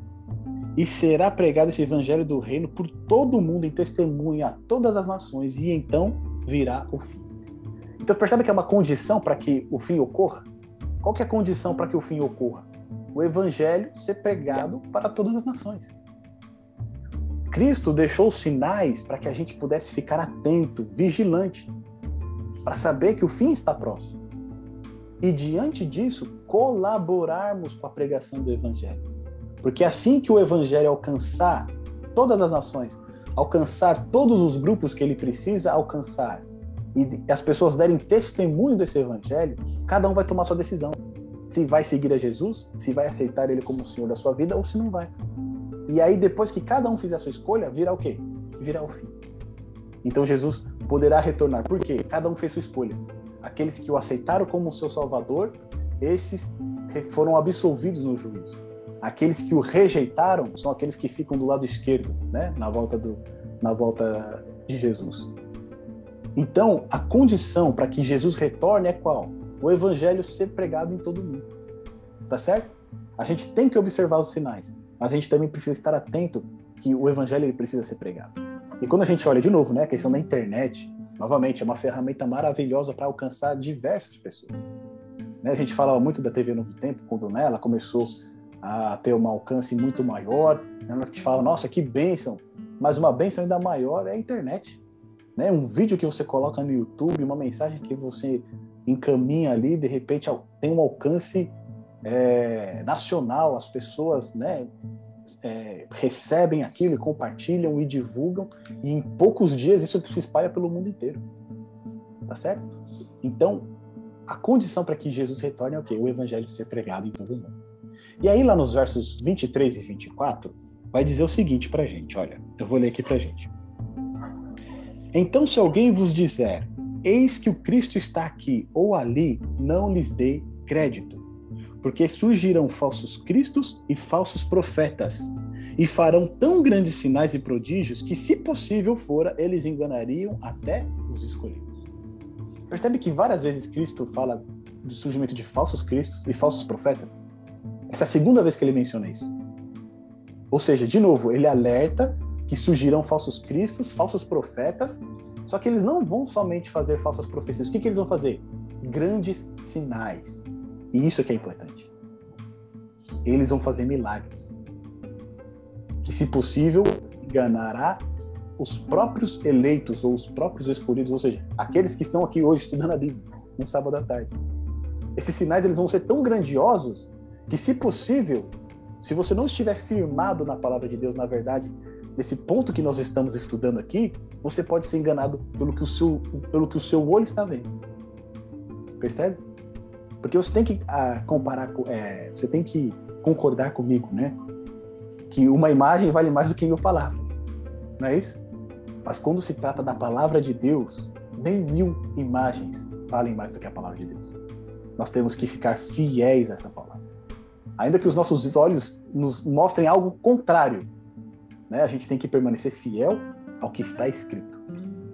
E será pregado esse evangelho do reino por todo o mundo em testemunha a todas as nações, e então virá o fim. Então percebe que é uma condição para que o fim ocorra? Qual que é a condição para que o fim ocorra? O evangelho ser pregado para todas as nações. Cristo deixou sinais para que a gente pudesse ficar atento, vigilante, para saber que o fim está próximo. E diante disso, colaborarmos com a pregação do Evangelho. Porque assim que o Evangelho alcançar todas as nações, alcançar todos os grupos que ele precisa alcançar, e as pessoas derem testemunho desse Evangelho, cada um vai tomar sua decisão. Se vai seguir a Jesus, se vai aceitar ele como o Senhor da sua vida ou se não vai. E aí, depois que cada um fizer a sua escolha, virá o quê? Virá o fim. Então Jesus poderá retornar. Por quê? Cada um fez sua escolha. Aqueles que o aceitaram como seu Salvador, esses foram absolvidos no juízo. Aqueles que o rejeitaram são aqueles que ficam do lado esquerdo, né? Na volta do, na volta de Jesus. Então, a condição para que Jesus retorne é qual? O evangelho ser pregado em todo mundo. Tá certo? A gente tem que observar os sinais, mas a gente também precisa estar atento que o evangelho ele precisa ser pregado. E quando a gente olha de novo, né, a questão da internet, novamente, é uma ferramenta maravilhosa para alcançar diversas pessoas. Né, a gente falava muito da TV Novo Tempo, quando né, ela começou a ter um alcance muito maior. Né, a gente fala, nossa, que bênção! Mas uma bênção ainda maior é a internet. Né? Um vídeo que você coloca no YouTube, uma mensagem que você encaminha ali, de repente tem um alcance é, nacional, as pessoas né, é, recebem aquilo e compartilham e divulgam, e em poucos dias isso se espalha pelo mundo inteiro. Tá certo? Então, a condição para que Jesus retorne é o quê? O evangelho ser pregado em todo mundo. E aí, lá nos versos 23 e 24, vai dizer o seguinte para a gente: olha, eu vou ler aqui para a gente. Então, se alguém vos disser, eis que o Cristo está aqui ou ali, não lhes dê crédito porque surgirão falsos cristos e falsos profetas, e farão tão grandes sinais e prodígios que, se possível fora, eles enganariam até os escolhidos. Percebe que várias vezes Cristo fala do surgimento de falsos cristos e falsos profetas? Essa é a segunda vez que ele menciona isso. Ou seja, de novo, ele alerta que surgirão falsos cristos, falsos profetas, só que eles não vão somente fazer falsas profecias. O que, que eles vão fazer? Grandes sinais e isso é que é importante. Eles vão fazer milagres. Que, se possível, enganará os próprios eleitos ou os próprios escolhidos, ou seja, aqueles que estão aqui hoje estudando a Bíblia, no sábado à tarde. Esses sinais eles vão ser tão grandiosos que, se possível, se você não estiver firmado na palavra de Deus, na verdade, nesse ponto que nós estamos estudando aqui, você pode ser enganado pelo que o seu, pelo que o seu olho está vendo. Percebe? Porque você tem que ah, comparar, é, você tem que concordar comigo, né? Que uma imagem vale mais do que mil palavras, não é isso? Mas quando se trata da palavra de Deus, nem mil imagens valem mais do que a palavra de Deus. Nós temos que ficar fiéis a essa palavra. Ainda que os nossos olhos nos mostrem algo contrário, né? a gente tem que permanecer fiel ao que está escrito.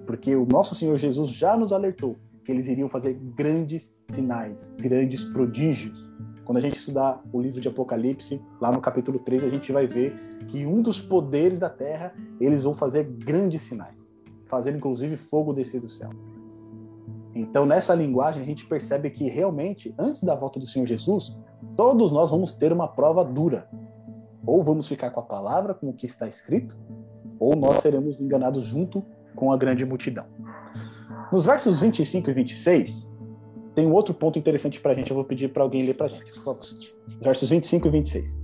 Porque o nosso Senhor Jesus já nos alertou que eles iriam fazer grandes sinais, grandes prodígios. Quando a gente estudar o livro de Apocalipse, lá no capítulo 3, a gente vai ver que um dos poderes da terra, eles vão fazer grandes sinais, fazer inclusive fogo descer do céu. Então, nessa linguagem, a gente percebe que realmente, antes da volta do Senhor Jesus, todos nós vamos ter uma prova dura. Ou vamos ficar com a palavra, com o que está escrito, ou nós seremos enganados junto com a grande multidão. Nos versos 25 e 26, tem um outro ponto interessante para a gente. Eu vou pedir para alguém ler para a gente, por favor. Versos 25 e 26.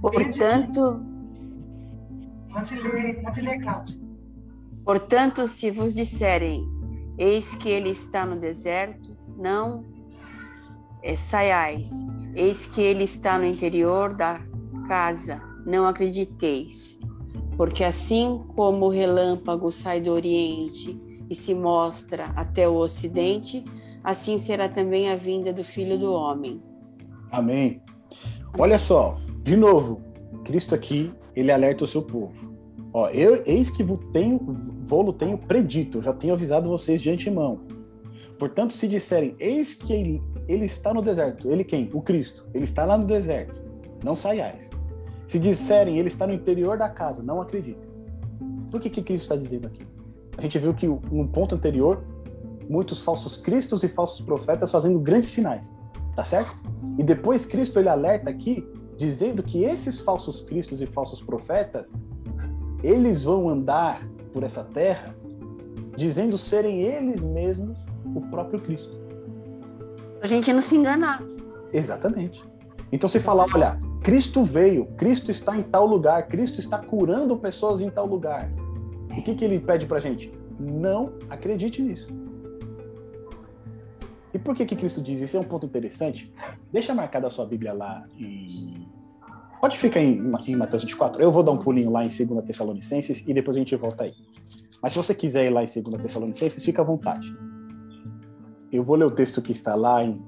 Portanto. Pode ler, pode ler, Cláudia. Portanto, se vos disserem, eis que ele está no deserto, não é, saiais. Eis que ele está no interior da casa, não acrediteis. Porque assim como o relâmpago sai do oriente e se mostra até o ocidente, assim será também a vinda do Filho do Homem. Amém. Olha só, de novo, Cristo aqui, ele alerta o seu povo. Ó, eu, eis que tenho, vou tenho predito, já tenho avisado vocês de antemão. Portanto, se disserem, eis que ele, ele está no deserto, ele quem? O Cristo, ele está lá no deserto, não saiais. Se disserem ele está no interior da casa, não acreditem. Por que, que Cristo está dizendo aqui? A gente viu que no ponto anterior, muitos falsos cristos e falsos profetas fazendo grandes sinais, tá certo? E depois Cristo ele alerta aqui, dizendo que esses falsos cristos e falsos profetas, eles vão andar por essa terra dizendo serem eles mesmos o próprio Cristo. A gente não se enganar. Exatamente. Então se falar, olha, Cristo veio, Cristo está em tal lugar, Cristo está curando pessoas em tal lugar. O que, que ele pede pra gente? Não acredite nisso. E por que, que Cristo diz? Esse é um ponto interessante. Deixa marcada a sua Bíblia lá e. Pode ficar em, em Mateus 24. Eu vou dar um pulinho lá em 2 Tessalonicenses e depois a gente volta aí. Mas se você quiser ir lá em 2 Tessalonicenses, fica à vontade. Eu vou ler o texto que está lá em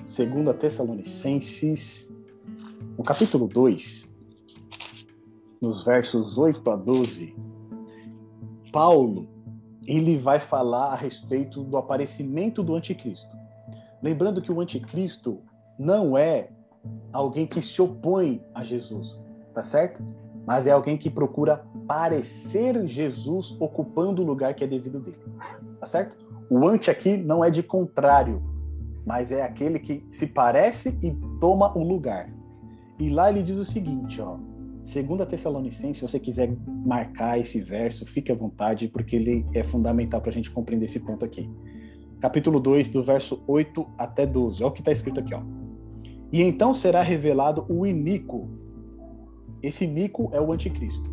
2 Tessalonicenses, no capítulo 2, nos versos 8 a 12, Paulo ele vai falar a respeito do aparecimento do anticristo. Lembrando que o anticristo não é alguém que se opõe a Jesus, tá certo? Mas é alguém que procura parecer Jesus ocupando o lugar que é devido dele, tá certo? O anti aqui não é de contrário, mas é aquele que se parece e toma o lugar. E lá ele diz o seguinte, ó, Segunda Tessalonicense, se você quiser marcar esse verso, fique à vontade, porque ele é fundamental para a gente compreender esse ponto aqui. Capítulo 2, do verso 8 até 12. Olha o que está escrito aqui. Ó. E então será revelado o iníquo. Esse iníquo é o anticristo.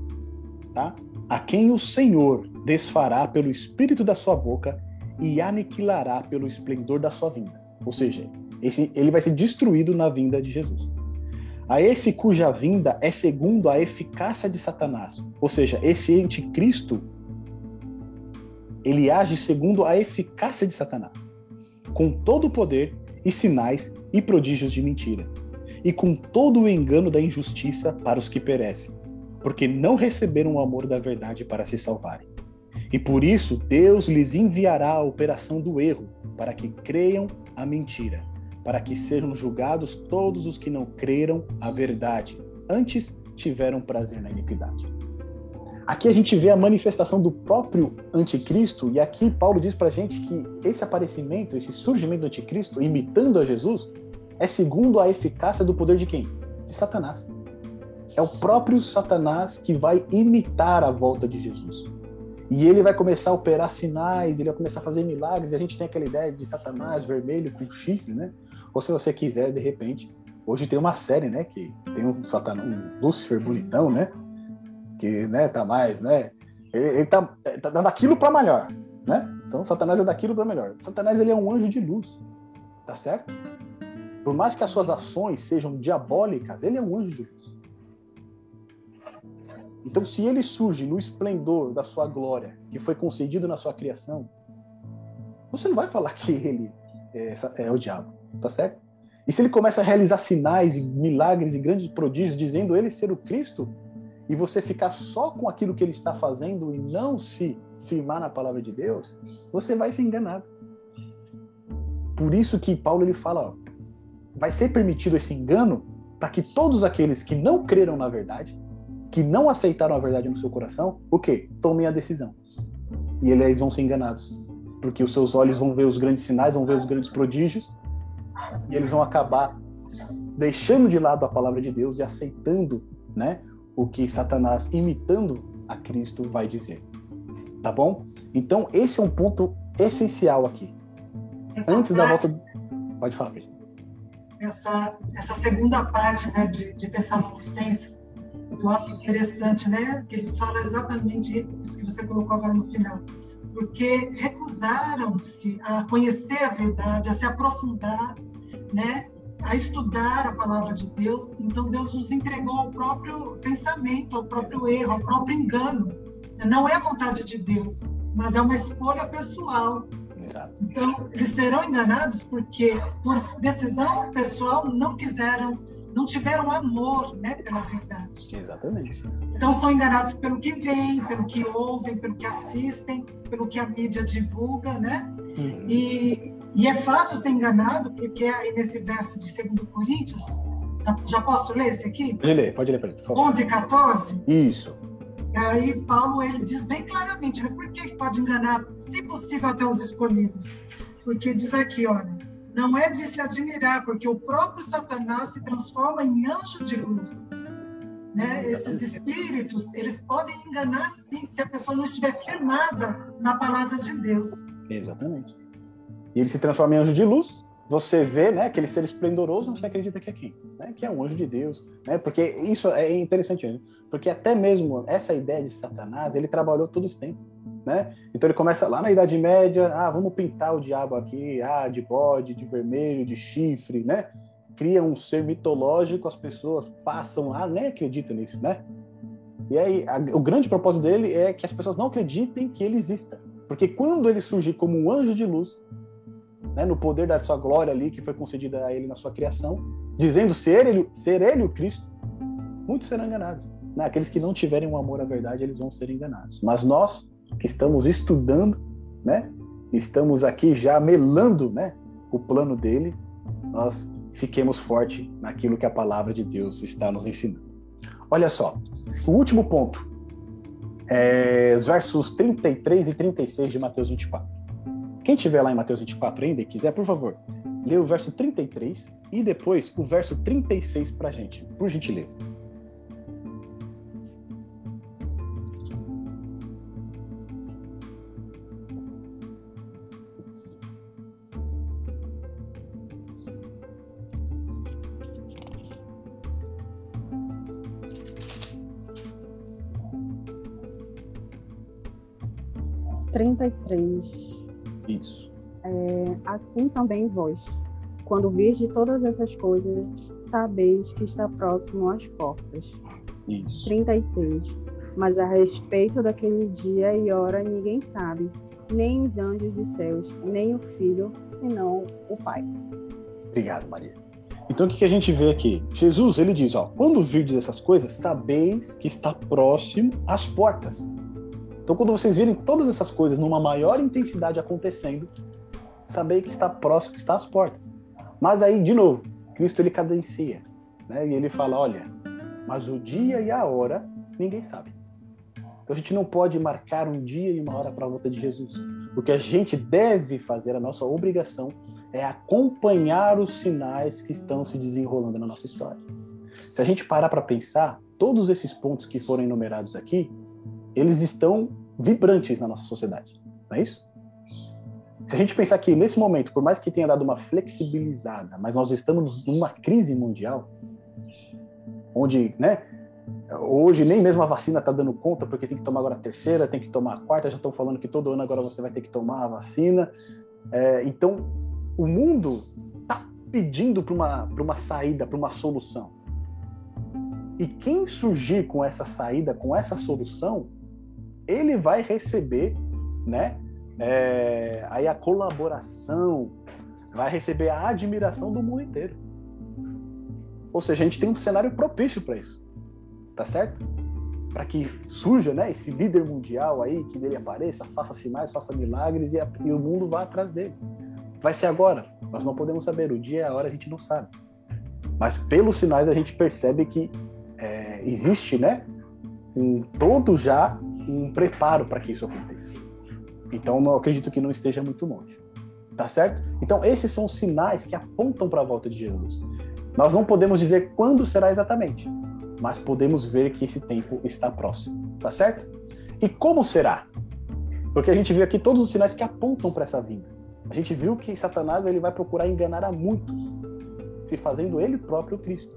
Tá? A quem o Senhor desfará pelo espírito da sua boca e aniquilará pelo esplendor da sua vinda. Ou seja, esse, ele vai ser destruído na vinda de Jesus a esse cuja vinda é segundo a eficácia de Satanás. Ou seja, esse anticristo, ele age segundo a eficácia de Satanás, com todo o poder e sinais e prodígios de mentira, e com todo o engano da injustiça para os que perecem, porque não receberam o amor da verdade para se salvarem. E por isso Deus lhes enviará a operação do erro, para que creiam a mentira para que sejam julgados todos os que não creram a verdade, antes tiveram prazer na iniquidade. Aqui a gente vê a manifestação do próprio anticristo, e aqui Paulo diz para gente que esse aparecimento, esse surgimento do anticristo, imitando a Jesus, é segundo a eficácia do poder de quem? De Satanás. É o próprio Satanás que vai imitar a volta de Jesus. E ele vai começar a operar sinais, ele vai começar a fazer milagres, e a gente tem aquela ideia de Satanás vermelho com chifre, né? Ou se você quiser, de repente, hoje tem uma série, né, que tem um Satanás, um Lúcifer bonitão, né? Que, né, tá mais, né, Ele, está tá dando aquilo para melhor, né? Então Satanás é daquilo para melhor. Satanás ele é um anjo de luz, tá certo? Por mais que as suas ações sejam diabólicas, ele é um anjo de luz. Então, se ele surge no esplendor da sua glória, que foi concedido na sua criação, você não vai falar que ele é, é o diabo, tá certo? E se ele começa a realizar sinais, milagres e grandes prodígios, dizendo ele ser o Cristo, e você ficar só com aquilo que ele está fazendo e não se firmar na palavra de Deus, você vai ser enganado. Por isso que Paulo ele fala, ó, vai ser permitido esse engano para que todos aqueles que não creram na verdade, que não aceitaram a verdade no seu coração, o quê? Tomem a decisão. E eles vão ser enganados, porque os seus olhos vão ver os grandes sinais, vão ver os grandes prodígios, e eles vão acabar deixando de lado a palavra de Deus e aceitando, né, o que Satanás imitando a Cristo vai dizer. Tá bom? Então, esse é um ponto essencial aqui. Antes da volta. Pode falar, Pedro. Essa, essa segunda parte né, de, de Tessalonicenses, eu acho interessante, né? Que ele fala exatamente isso que você colocou agora no final. Porque recusaram-se a conhecer a verdade, a se aprofundar, né? a estudar a palavra de Deus. Então, Deus nos entregou ao próprio pensamento, ao próprio erro, ao próprio engano. Não é a vontade de Deus, mas é uma escolha pessoal. Exato. Então, eles serão enganados porque, por decisão pessoal, não quiseram, não tiveram amor né, pela verdade. Exatamente. Então, são enganados pelo que veem, pelo que ouvem, pelo que assistem, pelo que a mídia divulga, né? Uhum. E, e é fácil ser enganado, porque aí nesse verso de 2 Coríntios, já posso ler esse aqui? Pode ler, pode ler para ele, por favor. 11 14. Isso. Aí Paulo ele diz bem claramente, né, por que pode enganar, se possível, até os escolhidos? Porque diz aqui, olha, não é de se admirar, porque o próprio Satanás se transforma em anjo de luz. Né? Esses espíritos, eles podem enganar sim, se a pessoa não estiver firmada na palavra de Deus. Exatamente. E ele se transforma em anjo de luz. Você vê, né, aquele ser esplendoroso, você acredita que é quem? Né? Que é um anjo de Deus, né? Porque isso é interessante, né? porque até mesmo essa ideia de Satanás, ele trabalhou todo esse tempo, né? Então ele começa lá na Idade Média, ah, vamos pintar o diabo aqui, ah, de bode, de vermelho, de chifre, né? Cria um ser mitológico, as pessoas passam lá, nem acreditam nisso, né? E aí, a, o grande propósito dele é que as pessoas não acreditem que ele exista. Porque quando ele surgir como um anjo de luz, né, no poder da sua glória ali que foi concedida a ele na sua criação, dizendo ser ele, ser ele o Cristo, muitos serão enganados. Né? Aqueles que não tiverem um amor à verdade, eles vão ser enganados. Mas nós que estamos estudando, né, estamos aqui já melando, né, o plano dele, nós fiquemos forte naquilo que a palavra de Deus está nos ensinando. Olha só, o último ponto, é os versos 33 e 36 de Mateus 24. Quem tiver lá em Mateus 24 ainda e quiser, por favor, lê o verso 33 e depois o verso 36 para gente, por gentileza. Assim também vós, quando de todas essas coisas, sabeis que está próximo às portas. Isso. 36. Mas a respeito daquele dia e hora ninguém sabe, nem os anjos dos céus, nem o Filho, senão o Pai. Obrigado, Maria. Então o que, a gente vê aqui? Jesus, ele diz, ó, quando virdes essas coisas, sabeis que está próximo às portas. Então, quando vocês virem todas essas coisas numa maior intensidade acontecendo, saber que está próximo, que está às portas. Mas aí, de novo, Cristo ele cadencia, né? E ele fala, olha, mas o dia e a hora ninguém sabe. Então a gente não pode marcar um dia e uma hora para a volta de Jesus. O que a gente deve fazer, a nossa obrigação, é acompanhar os sinais que estão se desenrolando na nossa história. Se a gente parar para pensar, todos esses pontos que foram enumerados aqui, eles estão vibrantes na nossa sociedade, não é isso? Se a gente pensar que nesse momento, por mais que tenha dado uma flexibilizada, mas nós estamos numa crise mundial, onde, né, Hoje nem mesmo a vacina está dando conta, porque tem que tomar agora a terceira, tem que tomar a quarta, já estão falando que todo ano agora você vai ter que tomar a vacina. É, então, o mundo está pedindo para uma, uma saída, para uma solução. E quem surgir com essa saída, com essa solução, ele vai receber, né? É, aí a colaboração, vai receber a admiração do mundo inteiro. Ou seja, a gente tem um cenário propício para isso tá certo? Para que surja, né, esse líder mundial aí, que dele apareça, faça sinais, faça milagres e, a, e o mundo vá atrás dele. Vai ser agora? Nós não podemos saber. O dia e a hora a gente não sabe. Mas pelos sinais a gente percebe que é, existe, né, um todo já um preparo para que isso aconteça. Então, não acredito que não esteja muito longe. Tá certo? Então, esses são sinais que apontam para a volta de Jesus. Nós não podemos dizer quando será exatamente, mas podemos ver que esse tempo está próximo, tá certo? E como será? Porque a gente viu aqui todos os sinais que apontam para essa vinda. A gente viu que Satanás ele vai procurar enganar a muitos, se fazendo ele próprio Cristo.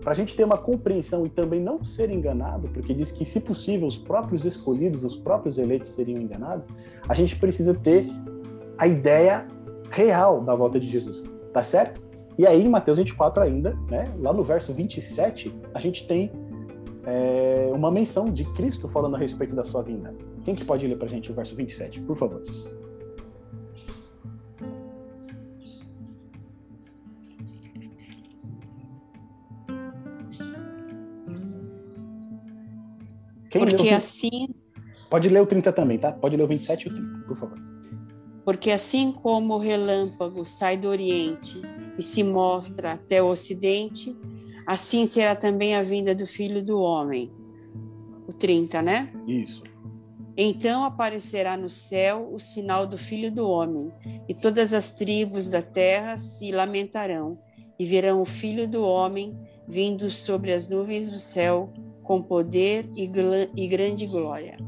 Para a gente ter uma compreensão e também não ser enganado, porque diz que, se possível, os próprios escolhidos, os próprios eleitos seriam enganados, a gente precisa ter a ideia real da volta de Jesus, tá certo? E aí, em Mateus 24 ainda, né, lá no verso 27, a gente tem é, uma menção de Cristo falando a respeito da sua vinda. Quem que pode ler para a gente o verso 27, por favor? Quem Porque assim. Pode ler o 30 também, tá? Pode ler o 27 e o 30, por favor. Porque assim como o relâmpago sai do Oriente e se mostra até o Ocidente, assim será também a vinda do Filho do Homem. O 30, né? Isso. Então aparecerá no céu o sinal do Filho do Homem, e todas as tribos da terra se lamentarão, e verão o Filho do Homem vindo sobre as nuvens do céu com poder e, e grande glória.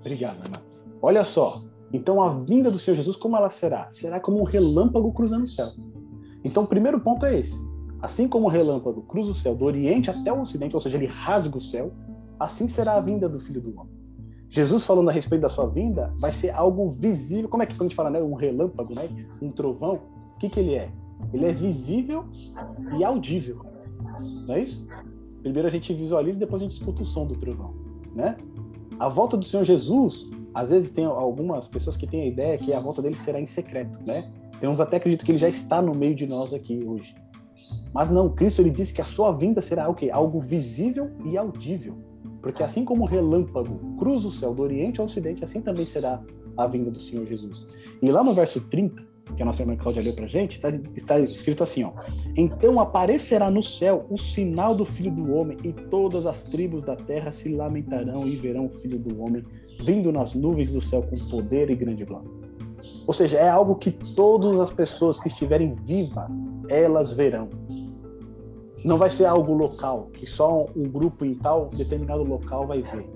Obrigado, Ana. Olha só, então a vinda do Senhor Jesus, como ela será? Será como um relâmpago cruzando o céu. Então, o primeiro ponto é esse. Assim como o relâmpago cruza o céu do Oriente até o Ocidente, ou seja, ele rasga o céu, assim será a vinda do Filho do Homem. Jesus falando a respeito da sua vinda vai ser algo visível. Como é que quando a gente fala, né, um relâmpago, né, um trovão, o que que ele é? Ele é visível e audível. Não é isso? Primeiro a gente visualiza e depois a gente escuta o som do trovão, né? A volta do Senhor Jesus, às vezes tem algumas pessoas que têm a ideia que a volta dele será em secreto, né? Tem uns até acreditam que ele já está no meio de nós aqui hoje. Mas não, Cristo ele disse que a sua vinda será o quê? Algo visível e audível. Porque assim como o relâmpago cruza o céu do oriente ao ocidente, assim também será a vinda do Senhor Jesus. E lá no verso 30, que a nossa irmã Cláudia leu pra gente, está, está escrito assim, ó. Então aparecerá no céu o sinal do Filho do Homem e todas as tribos da terra se lamentarão e verão o Filho do Homem vindo nas nuvens do céu com poder e grande glória. Ou seja, é algo que todas as pessoas que estiverem vivas, elas verão. Não vai ser algo local, que só um grupo em tal determinado local vai ver.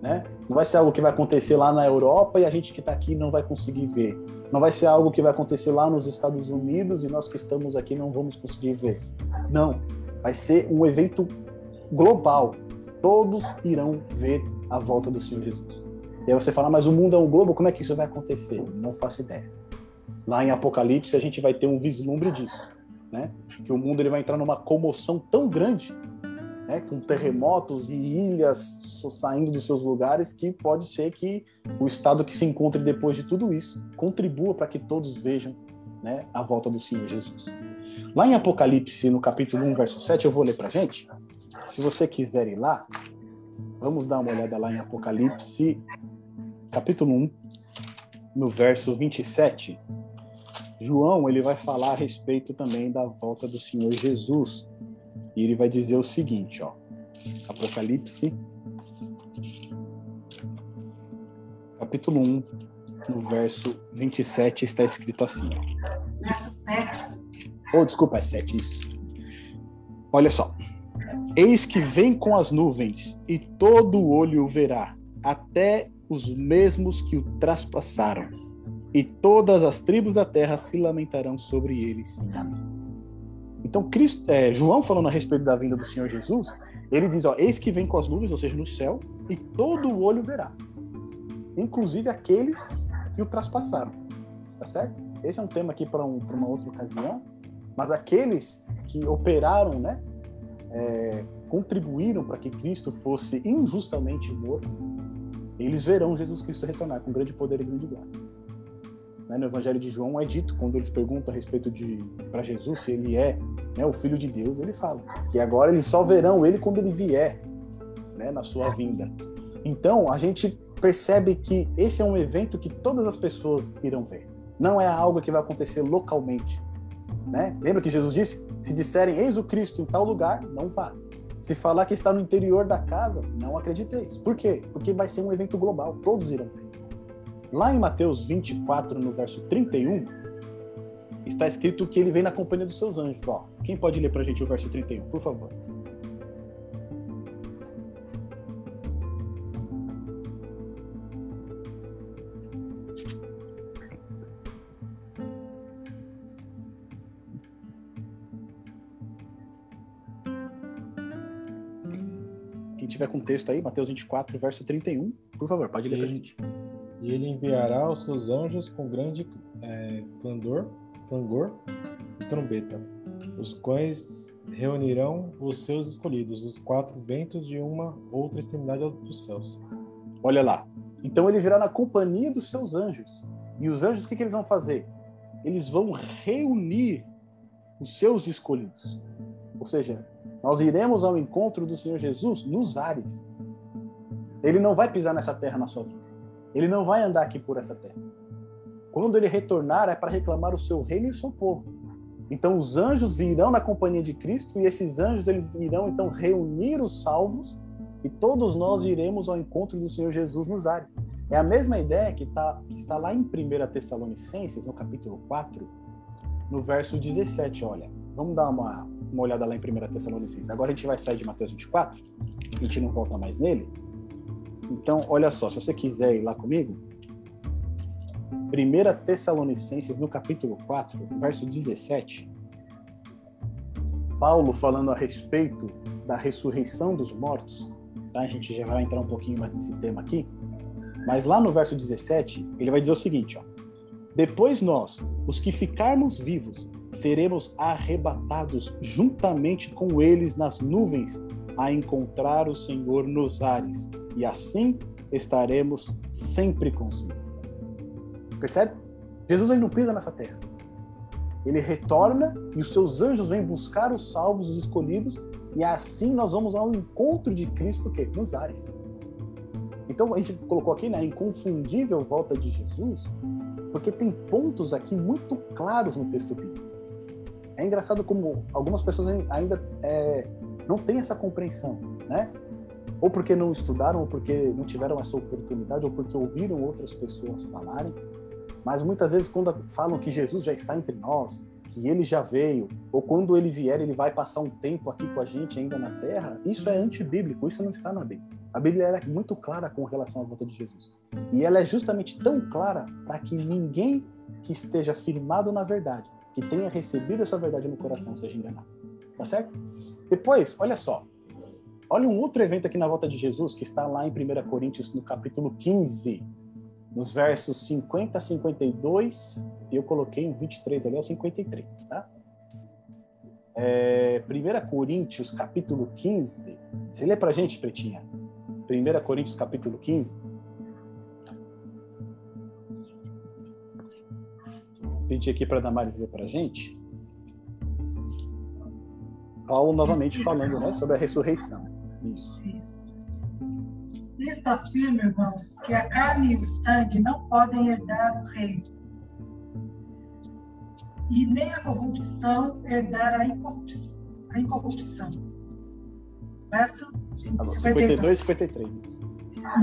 Né? Não vai ser algo que vai acontecer lá na Europa e a gente que está aqui não vai conseguir ver. Não vai ser algo que vai acontecer lá nos Estados Unidos e nós que estamos aqui não vamos conseguir ver. Não. Vai ser um evento global. Todos irão ver a volta do Senhor Jesus. E aí você fala, mas o mundo é um globo, como é que isso vai acontecer? Não faço ideia. Lá em Apocalipse a gente vai ter um vislumbre disso, né? Que o mundo ele vai entrar numa comoção tão grande, né? Com terremotos e ilhas saindo dos seus lugares, que pode ser que o estado que se encontre depois de tudo isso contribua para que todos vejam, né? A volta do Senhor Jesus. Lá em Apocalipse, no capítulo 1, verso 7, eu vou ler para gente. Se você quiser ir lá, vamos dar uma olhada lá em Apocalipse capítulo 1, no verso 27, João ele vai falar a respeito também da volta do Senhor Jesus. E ele vai dizer o seguinte, ó. Apocalipse capítulo 1, no verso 27 está escrito assim. Verso 7. Oh, desculpa, é 7 isso. Olha só. Eis que vem com as nuvens, e todo olho o verá, até os mesmos que o traspassaram, e todas as tribos da terra se lamentarão sobre ele. Sim, amém. Então, Cristo, é, João falando a respeito da vinda do Senhor Jesus, Ele diz, ó, eis que vem com as nuvens, ou seja, no céu, e todo o olho verá. Inclusive aqueles que o traspassaram. Tá certo? Esse é um tema aqui para um, uma outra ocasião. Mas aqueles que operaram, né, é, contribuíram para que Cristo fosse injustamente morto, eles verão Jesus Cristo retornar com grande poder e grande glória. Né, no Evangelho de João é dito, quando eles perguntam a respeito de para Jesus se ele é né, o Filho de Deus, ele fala que agora eles só verão ele quando ele vier né, na sua vinda. Então, a gente percebe que esse é um evento que todas as pessoas irão ver. Não é algo que vai acontecer localmente. Né? Lembra que Jesus disse? Se disserem, eis o Cristo em tal lugar, não vá. Se falar que está no interior da casa, não acrediteis. Por quê? Porque vai ser um evento global, todos irão ver. Lá em Mateus 24, no verso 31, está escrito que ele vem na companhia dos seus anjos. Ó, quem pode ler para a gente o verso 31, por favor? tiver com texto aí, Mateus 24, verso 31, por favor, pode ler para a gente. E ele enviará os seus anjos com grande é, clangor, clangor de trombeta, os quais reunirão os seus escolhidos, os quatro ventos de uma outra extremidade dos céus. Olha lá. Então ele virá na companhia dos seus anjos. E os anjos, o que, que eles vão fazer? Eles vão reunir os seus escolhidos. Ou seja, nós iremos ao encontro do Senhor Jesus nos ares. Ele não vai pisar nessa terra na sua vida. Ele não vai andar aqui por essa terra. Quando ele retornar, é para reclamar o seu reino e o seu povo. Então os anjos virão na companhia de Cristo e esses anjos eles irão então reunir os salvos e todos nós iremos ao encontro do Senhor Jesus nos ares. É a mesma ideia que, tá, que está lá em 1 Tessalonicenses, no capítulo 4, no verso 17. Olha, vamos dar uma, uma olhada lá em 1 Tessalonicenses. Agora a gente vai sair de Mateus 24, a gente não volta mais nele. Então, olha só, se você quiser ir lá comigo, 1 Tessalonicenses, no capítulo 4, verso 17, Paulo falando a respeito da ressurreição dos mortos, tá? a gente já vai entrar um pouquinho mais nesse tema aqui, mas lá no verso 17, ele vai dizer o seguinte, ó, depois nós, os que ficarmos vivos, seremos arrebatados juntamente com eles nas nuvens a encontrar o Senhor nos ares, e assim estaremos sempre consigo. Percebe? Jesus ainda não pisa nessa terra. Ele retorna e os seus anjos vêm buscar os salvos, os escolhidos, e assim nós vamos ao encontro de Cristo que nos ares. Então a gente colocou aqui na né, inconfundível volta de Jesus, porque tem pontos aqui muito claros no texto bíblico é engraçado como algumas pessoas ainda é, não têm essa compreensão, né? Ou porque não estudaram, ou porque não tiveram essa oportunidade, ou porque ouviram outras pessoas falarem. Mas muitas vezes, quando falam que Jesus já está entre nós, que ele já veio, ou quando ele vier, ele vai passar um tempo aqui com a gente ainda na terra, isso é antibíblico, isso não está na Bíblia. A Bíblia é muito clara com relação à volta de Jesus. E ela é justamente tão clara para que ninguém que esteja firmado na verdade que tenha recebido essa verdade no coração seja enganado. Tá certo? Depois, olha só. Olha um outro evento aqui na volta de Jesus que está lá em 1 Coríntios, no capítulo 15, nos versos 50 a 52. Eu coloquei um 23 ali, é o 53, tá? É, 1 Coríntios, capítulo 15. Você lê pra gente, Pretinha? 1 Coríntios, capítulo 15. pedir aqui para Damares ler para a gente. Paulo novamente falando né, sobre a ressurreição. Isso. Isso. Cristo afirma, irmãos, que a carne e o sangue não podem herdar o reino. E nem a corrupção herdar a incorrupção. A incorrupção. Verso 52 e 53.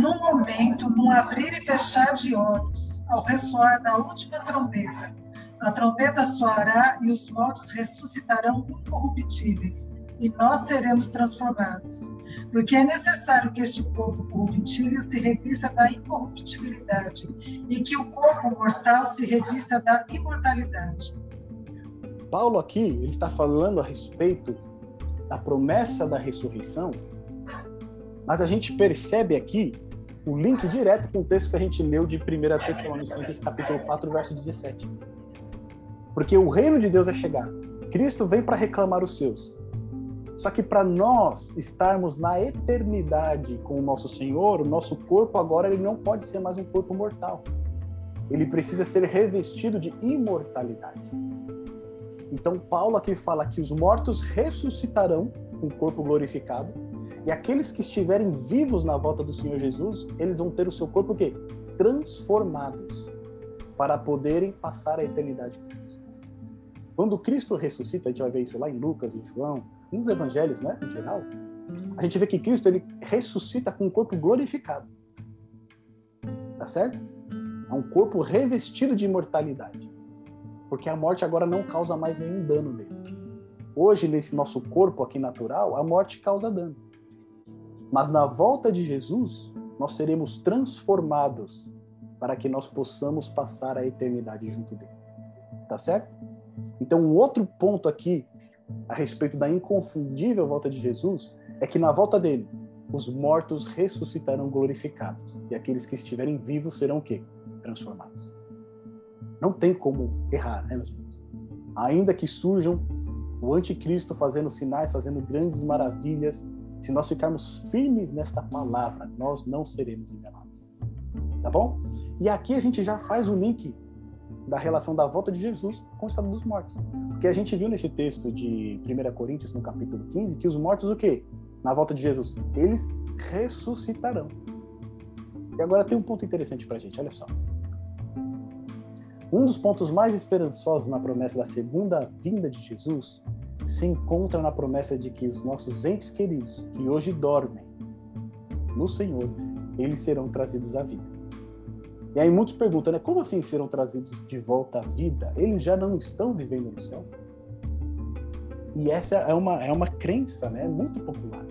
Num momento, num abrir e fechar de olhos, ao ressoar da última trombeta, a trombeta soará e os mortos ressuscitarão incorruptíveis, e nós seremos transformados. Porque é necessário que este corpo corruptível se revista da incorruptibilidade e que o corpo mortal se revista da imortalidade. Paulo aqui ele está falando a respeito da promessa da ressurreição Mas a gente percebe aqui o link direto com o texto que a gente leu de 1 Tessalonicenses capítulo 4, verso 17. Porque o reino de Deus é chegar. Cristo vem para reclamar os seus. Só que para nós estarmos na eternidade com o nosso Senhor, o nosso corpo agora ele não pode ser mais um corpo mortal. Ele precisa ser revestido de imortalidade. Então Paulo aqui fala que os mortos ressuscitarão com o corpo glorificado e aqueles que estiverem vivos na volta do Senhor Jesus, eles vão ter o seu corpo o quê? Transformados para poderem passar a eternidade com. Quando Cristo ressuscita, a gente vai ver isso lá em Lucas, em João, nos evangelhos, né, em geral, a gente vê que Cristo ele ressuscita com um corpo glorificado. Tá certo? É um corpo revestido de imortalidade. Porque a morte agora não causa mais nenhum dano nele. Hoje, nesse nosso corpo aqui natural, a morte causa dano. Mas na volta de Jesus, nós seremos transformados para que nós possamos passar a eternidade junto dele. Tá certo? Então, um outro ponto aqui a respeito da inconfundível volta de Jesus é que na volta dele, os mortos ressuscitarão glorificados e aqueles que estiverem vivos serão o quê? Transformados. Não tem como errar, né, meus irmãos? Ainda que surjam o anticristo fazendo sinais, fazendo grandes maravilhas, se nós ficarmos firmes nesta palavra, nós não seremos enganados. Tá bom? E aqui a gente já faz o link da relação da volta de Jesus com o estado dos mortos. Porque a gente viu nesse texto de 1 Coríntios, no capítulo 15, que os mortos o quê? Na volta de Jesus, eles ressuscitarão. E agora tem um ponto interessante pra gente, olha só. Um dos pontos mais esperançosos na promessa da segunda vinda de Jesus se encontra na promessa de que os nossos entes queridos, que hoje dormem no Senhor, eles serão trazidos à vida. E aí muitos perguntam, né? Como assim serão trazidos de volta à vida? Eles já não estão vivendo no céu? E essa é uma, é uma crença, né? Muito popular.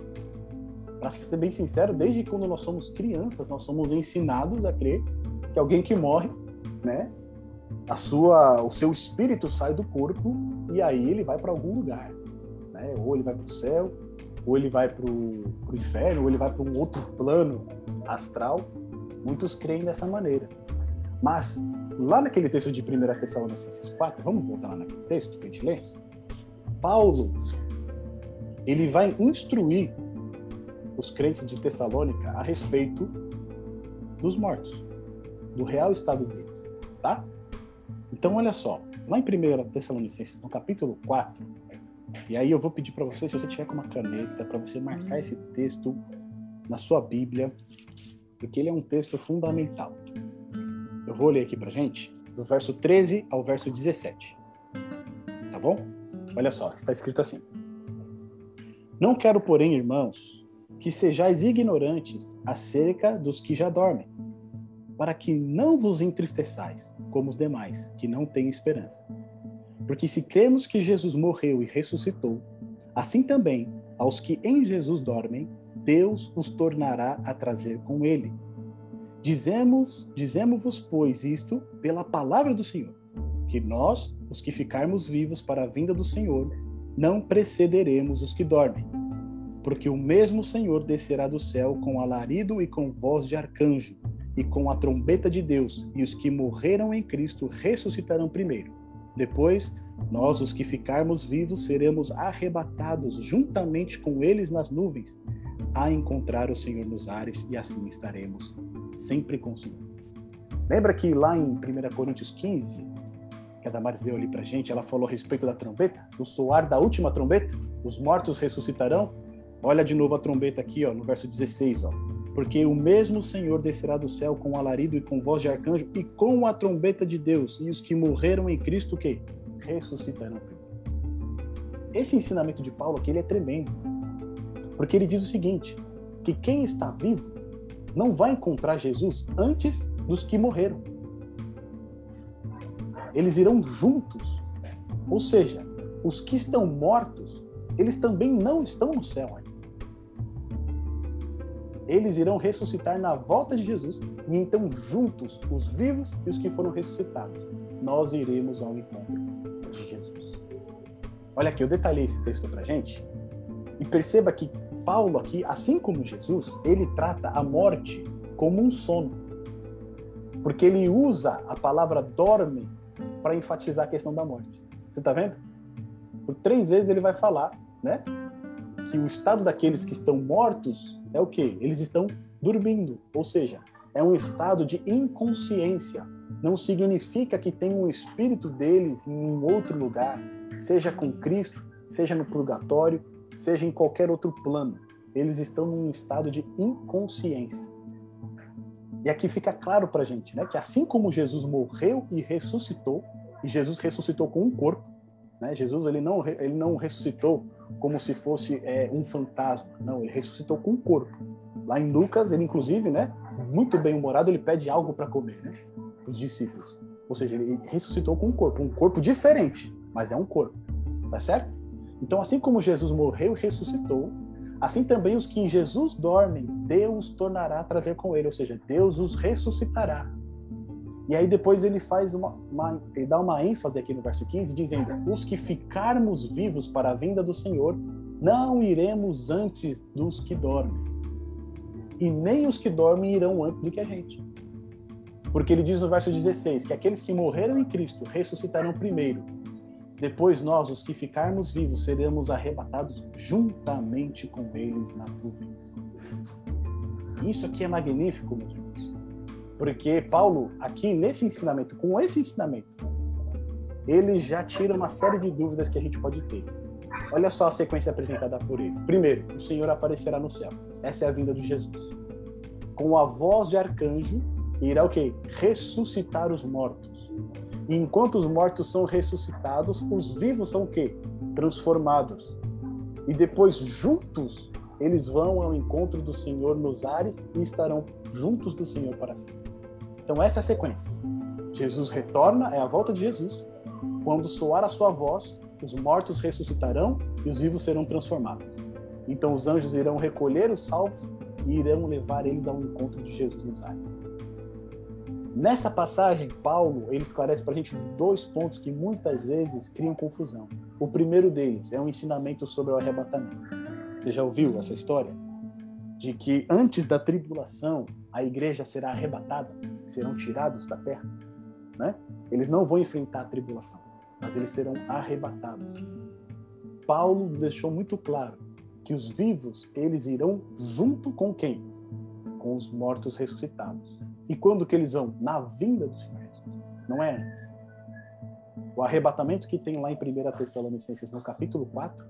Para ser bem sincero, desde quando nós somos crianças, nós somos ensinados a crer que alguém que morre, né? A sua, o seu espírito sai do corpo e aí ele vai para algum lugar, né? Ou ele vai para o céu, ou ele vai para o inferno, ou ele vai para um outro plano astral Muitos creem dessa maneira. Mas, lá naquele texto de 1 Tessalonicenses 4, vamos voltar lá naquele texto para a gente ler? Paulo, ele vai instruir os crentes de Tessalônica a respeito dos mortos, do real estado deles, tá? Então, olha só, lá em 1 Tessalonicenses, no capítulo 4, e aí eu vou pedir para você, se você tiver com uma caneta, para você marcar esse texto na sua Bíblia, porque ele é um texto fundamental. Eu vou ler aqui para gente, do verso 13 ao verso 17. Tá bom? Olha só, está escrito assim: Não quero, porém, irmãos, que sejais ignorantes acerca dos que já dormem, para que não vos entristeçais, como os demais, que não têm esperança. Porque se cremos que Jesus morreu e ressuscitou, assim também aos que em Jesus dormem, Deus os tornará a trazer com ele. Dizemos, dizemos-vos, pois, isto pela palavra do Senhor, que nós, os que ficarmos vivos para a vinda do Senhor, não precederemos os que dormem. Porque o mesmo Senhor descerá do céu com alarido e com voz de arcanjo, e com a trombeta de Deus, e os que morreram em Cristo ressuscitarão primeiro. Depois, nós, os que ficarmos vivos, seremos arrebatados juntamente com eles nas nuvens a encontrar o Senhor nos ares e assim estaremos sempre com o Senhor. Lembra que lá em 1 Coríntios 15, que a Damares deu ali pra gente, ela falou a respeito da trombeta, do soar da última trombeta, os mortos ressuscitarão? Olha de novo a trombeta aqui, ó, no verso 16, ó. Porque o mesmo Senhor descerá do céu com alarido e com voz de arcanjo e com a trombeta de Deus, e os que morreram em Cristo que ressuscitarão. Esse ensinamento de Paulo aqui ele é tremendo porque ele diz o seguinte: que quem está vivo não vai encontrar Jesus antes dos que morreram. Eles irão juntos. Ou seja, os que estão mortos, eles também não estão no céu ainda. Eles irão ressuscitar na volta de Jesus e então juntos, os vivos e os que foram ressuscitados, nós iremos ao encontro. Olha aqui, eu detalhei esse texto para gente e perceba que Paulo aqui, assim como Jesus, ele trata a morte como um sono. Porque ele usa a palavra dorme para enfatizar a questão da morte. Você está vendo? Por três vezes ele vai falar, né? Que o estado daqueles que estão mortos é o quê? Eles estão dormindo, ou seja, é um estado de inconsciência. Não significa que tem um espírito deles em um outro lugar, seja com Cristo, seja no purgatório, seja em qualquer outro plano. Eles estão num estado de inconsciência. E aqui fica claro para a gente, né, que assim como Jesus morreu e ressuscitou, e Jesus ressuscitou com um corpo, né? Jesus ele não ele não ressuscitou como se fosse é, um fantasma, não, ele ressuscitou com um corpo. Lá em Lucas, ele inclusive, né, muito bem humorado, ele pede algo para comer, né, os discípulos. Ou seja, ele ressuscitou com um corpo, um corpo diferente, mas é um corpo, tá certo? Então, assim como Jesus morreu e ressuscitou, assim também os que em Jesus dormem, Deus tornará a trazer com ele, ou seja, Deus os ressuscitará. E aí depois ele faz uma, uma, ele dá uma ênfase aqui no verso 15, dizendo: "Os que ficarmos vivos para a vinda do Senhor, não iremos antes dos que dormem. E nem os que dormem irão antes do que a gente." Porque ele diz no verso 16 que aqueles que morreram em Cristo ressuscitarão primeiro. Depois nós, os que ficarmos vivos, seremos arrebatados juntamente com eles nas nuvens. Isso aqui é magnífico, meus irmãos. Porque Paulo, aqui nesse ensinamento, com esse ensinamento, ele já tira uma série de dúvidas que a gente pode ter. Olha só a sequência apresentada por ele. Primeiro, o Senhor aparecerá no céu. Essa é a vinda de Jesus. Com a voz de arcanjo, irá o quê? Ressuscitar os mortos. E enquanto os mortos são ressuscitados, os vivos são o quê? Transformados. E depois, juntos, eles vão ao encontro do Senhor nos ares e estarão juntos do Senhor para sempre. Então, essa é a sequência. Jesus retorna, é a volta de Jesus. Quando soar a sua voz, os mortos ressuscitarão e os vivos serão transformados. Então, os anjos irão recolher os salvos e irão levar eles ao encontro de Jesus nos ares. Nessa passagem, Paulo ele esclarece para a gente dois pontos que muitas vezes criam confusão. O primeiro deles é um ensinamento sobre o arrebatamento. Você já ouviu essa história? De que antes da tribulação a igreja será arrebatada, serão tirados da terra, né? Eles não vão enfrentar a tribulação, mas eles serão arrebatados. Paulo deixou muito claro que os vivos eles irão junto com quem? Com os mortos ressuscitados. E quando que eles vão? Na vinda do Senhor Jesus. Não é antes. O arrebatamento que tem lá em 1 Tessalonicenses, no capítulo 4,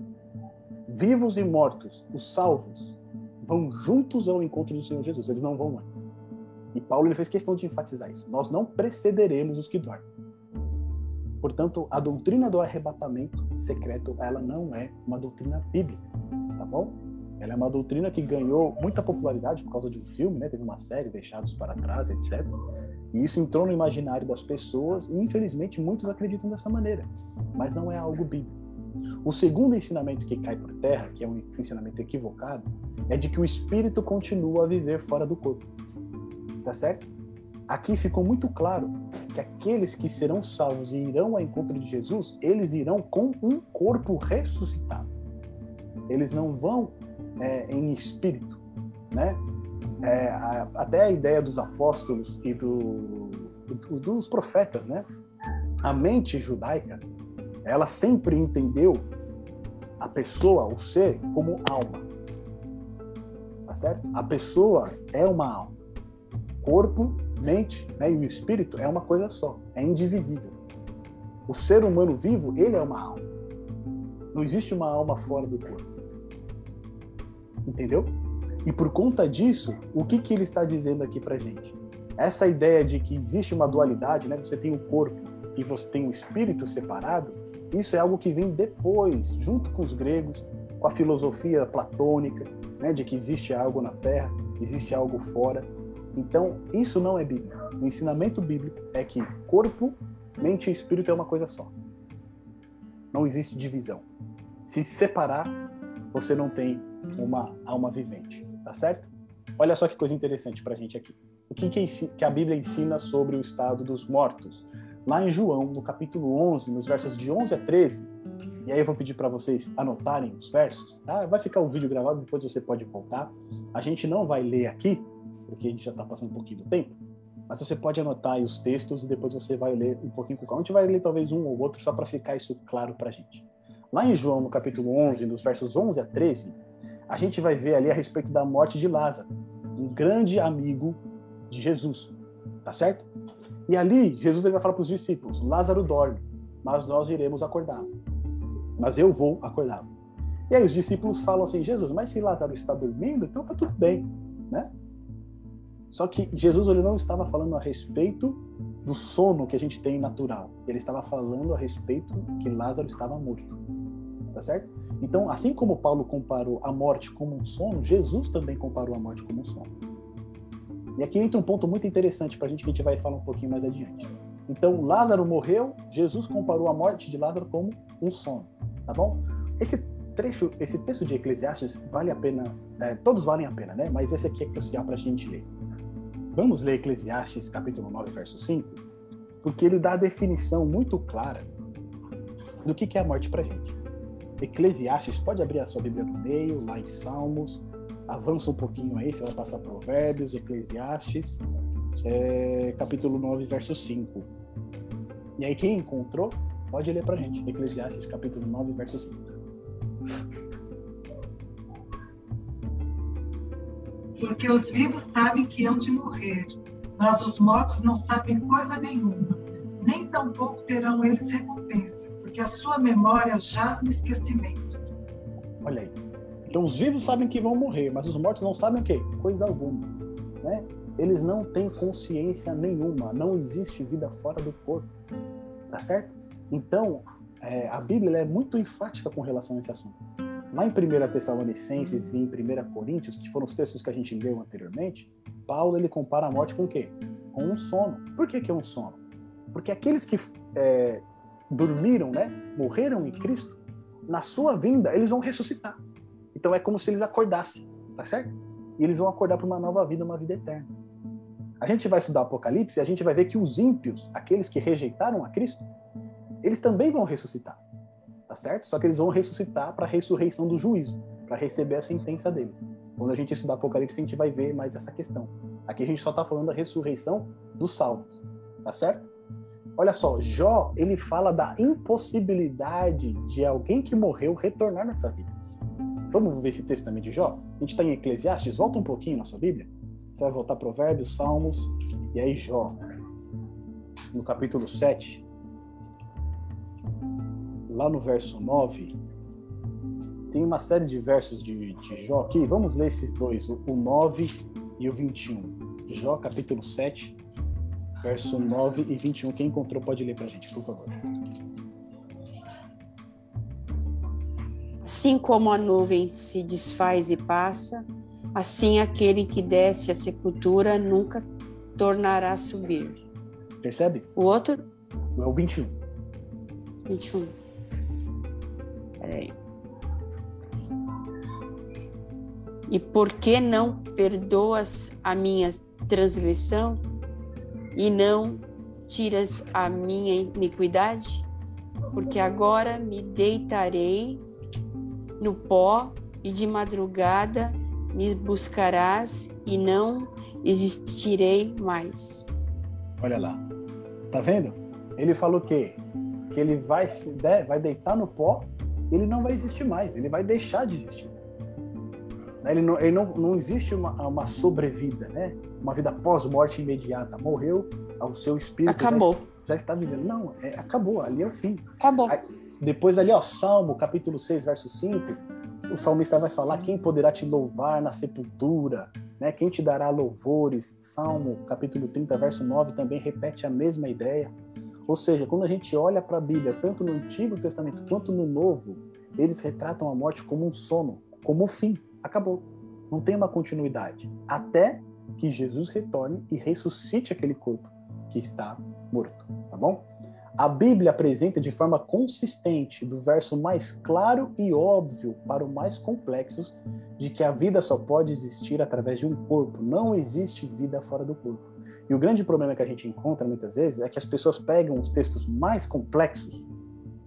vivos e mortos, os salvos, vão juntos ao encontro do Senhor Jesus. Eles não vão antes. E Paulo ele fez questão de enfatizar isso. Nós não precederemos os que dormem. Portanto, a doutrina do arrebatamento secreto, ela não é uma doutrina bíblica, tá bom? Ela é uma doutrina que ganhou muita popularidade por causa de um filme, né? Teve uma série, Deixados para Trás, etc. E isso entrou no imaginário das pessoas e, infelizmente, muitos acreditam dessa maneira. Mas não é algo bíblico. O segundo ensinamento que cai por terra, que é um ensinamento equivocado, é de que o espírito continua a viver fora do corpo. Tá certo? Aqui ficou muito claro que aqueles que serão salvos e irão ao encontro de Jesus, eles irão com um corpo ressuscitado. Eles não vão é, em espírito, né? É, a, até a ideia dos apóstolos e do, do, dos profetas, né? A mente judaica, ela sempre entendeu a pessoa, o ser, como alma. Tá certo? A pessoa é uma alma. Corpo, mente né, e o espírito é uma coisa só, é indivisível. O ser humano vivo, ele é uma alma. Não existe uma alma fora do corpo entendeu? E por conta disso, o que, que ele está dizendo aqui para gente? Essa ideia de que existe uma dualidade, né? Você tem o corpo e você tem o espírito separado, isso é algo que vem depois, junto com os gregos, com a filosofia platônica, né? De que existe algo na Terra, existe algo fora. Então, isso não é bíblico. O ensinamento bíblico é que corpo, mente e espírito é uma coisa só. Não existe divisão. Se separar, você não tem uma alma vivente, tá certo? Olha só que coisa interessante para a gente aqui. O que, que a Bíblia ensina sobre o estado dos mortos? Lá em João, no capítulo 11, nos versos de 11 a 13, E aí eu vou pedir para vocês anotarem os versos, tá? Vai ficar o vídeo gravado, depois você pode voltar. A gente não vai ler aqui, porque a gente já está passando um pouquinho do tempo, mas você pode anotar aí os textos e depois você vai ler um pouquinho com calma. A gente vai ler talvez um ou outro só para ficar isso claro para a gente. Lá em João, no capítulo 11, nos versos 11 a 13, a gente vai ver ali a respeito da morte de Lázaro, um grande amigo de Jesus, tá certo? E ali, Jesus ele vai falar para os discípulos: Lázaro dorme, mas nós iremos acordá-lo. Mas eu vou acordá-lo. E aí os discípulos falam assim: Jesus, mas se Lázaro está dormindo, então tá tudo bem, né? Só que Jesus ele não estava falando a respeito do sono que a gente tem natural. Ele estava falando a respeito que Lázaro estava morto. Tá certo? Então, assim como Paulo comparou a morte como um sono, Jesus também comparou a morte como um sono. E aqui entra um ponto muito interessante para a gente que a gente vai falar um pouquinho mais adiante. Então, Lázaro morreu, Jesus comparou a morte de Lázaro como um sono, tá bom? Esse trecho, esse texto de Eclesiastes vale a pena, é, todos valem a pena, né? Mas esse aqui é crucial para a gente ler. Vamos ler Eclesiastes capítulo 9, verso 5, porque ele dá a definição muito clara do que, é a morte para gente. Eclesiastes, pode abrir a sua Bíblia no meio, lá em Salmos, avança um pouquinho aí, você vai passar Provérbios, Eclesiastes, é, capítulo 9, verso 5. E aí, quem encontrou, pode ler pra gente. Eclesiastes, capítulo 9, verso 5. Porque os vivos sabem que hão de morrer, mas os mortos não sabem coisa nenhuma, nem tampouco terão eles recompensa, porque a sua memória jaz no esquecimento. Olha aí. Então os vivos sabem que vão morrer, mas os mortos não sabem o quê? Coisa alguma. Né? Eles não têm consciência nenhuma, não existe vida fora do corpo. Tá certo? Então, é, a Bíblia é muito enfática com relação a esse assunto. Lá em 1 Tessalonicenses e em 1 Coríntios, que foram os textos que a gente leu anteriormente, Paulo ele compara a morte com o quê? Com um sono. Por que, que é um sono? Porque aqueles que é, dormiram, né, morreram em Cristo, na sua vinda eles vão ressuscitar. Então é como se eles acordassem, tá certo? E eles vão acordar para uma nova vida, uma vida eterna. A gente vai estudar Apocalipse e a gente vai ver que os ímpios, aqueles que rejeitaram a Cristo, eles também vão ressuscitar tá certo? Só que eles vão ressuscitar para a ressurreição do juízo, para receber a sentença deles. Quando a gente estudar Apocalipse, a gente vai ver mais essa questão. Aqui a gente só está falando da ressurreição dos salvos, tá certo? Olha só, Jó, ele fala da impossibilidade de alguém que morreu retornar nessa vida. Vamos ver esse texto também de Jó? A gente está em Eclesiastes, volta um pouquinho na sua Bíblia. Você vai voltar Provérbios, Salmos, e aí Jó, no capítulo 7, lá no verso 9, tem uma série de versos de, de Jó aqui. Vamos ler esses dois, o, o 9 e o 21. Jó, capítulo 7, verso 9 e 21. Quem encontrou pode ler para a gente, por favor. Assim como a nuvem se desfaz e passa, assim aquele que desce à sepultura nunca tornará a subir. Percebe? O outro? É o 21. 21. Peraí. E por que não perdoas a minha transgressão e não tiras a minha iniquidade? Porque agora me deitarei no pó e de madrugada me buscarás e não existirei mais. Olha lá. Tá vendo? Ele falou que que ele vai vai deitar no pó ele não vai existir mais, ele vai deixar de existir. Né? Ele não, ele não, não existe uma, uma sobrevida, né? Uma vida pós-morte imediata. Morreu, o seu espírito acabou. Já, já está vivendo. Não, é, acabou, ali é o fim. Acabou. Aí, depois ali, ó, Salmo, capítulo 6, verso 5, o salmista vai falar quem poderá te louvar na sepultura, né? Quem te dará louvores? Salmo, capítulo 30, verso 9 também repete a mesma ideia. Ou seja, quando a gente olha para a Bíblia, tanto no Antigo Testamento quanto no Novo, eles retratam a morte como um sono, como um fim. Acabou. Não tem uma continuidade. Até que Jesus retorne e ressuscite aquele corpo que está morto. Tá bom? A Bíblia apresenta de forma consistente, do verso mais claro e óbvio para o mais complexo, de que a vida só pode existir através de um corpo. Não existe vida fora do corpo. E o grande problema que a gente encontra muitas vezes é que as pessoas pegam os textos mais complexos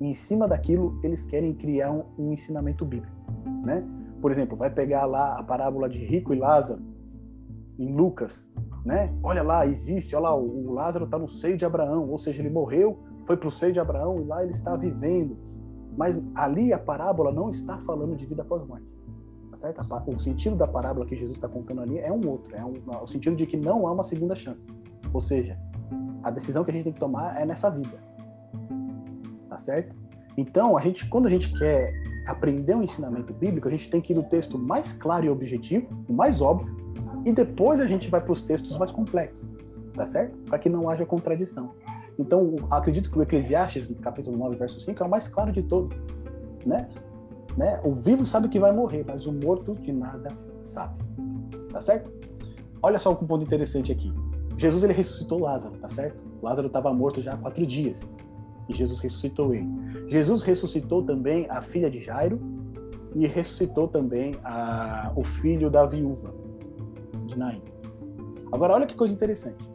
e em cima daquilo eles querem criar um, um ensinamento bíblico, né? Por exemplo, vai pegar lá a parábola de Rico e Lázaro em Lucas, né? Olha lá, existe, olha lá, o Lázaro está no seio de Abraão, ou seja, ele morreu, foi para o seio de Abraão e lá ele está vivendo. Mas ali a parábola não está falando de vida após morte. Tá certo? O sentido da parábola que Jesus está contando ali é um outro, é um, o sentido de que não há uma segunda chance. Ou seja, a decisão que a gente tem que tomar é nessa vida. Tá certo? Então, a gente, quando a gente quer aprender um ensinamento bíblico, a gente tem que ir do texto mais claro e objetivo, o mais óbvio, e depois a gente vai para os textos mais complexos, tá certo? Para que não haja contradição. Então, acredito que o Eclesiastes, capítulo 9, verso 5, é o mais claro de todos, né? né? O vivo sabe que vai morrer, mas o morto de nada sabe. Tá certo? Olha só um ponto interessante aqui. Jesus ele ressuscitou Lázaro, tá certo? Lázaro estava morto já há quatro dias e Jesus ressuscitou ele. Jesus ressuscitou também a filha de Jairo e ressuscitou também a, o filho da viúva de Naim. Agora, olha que coisa interessante.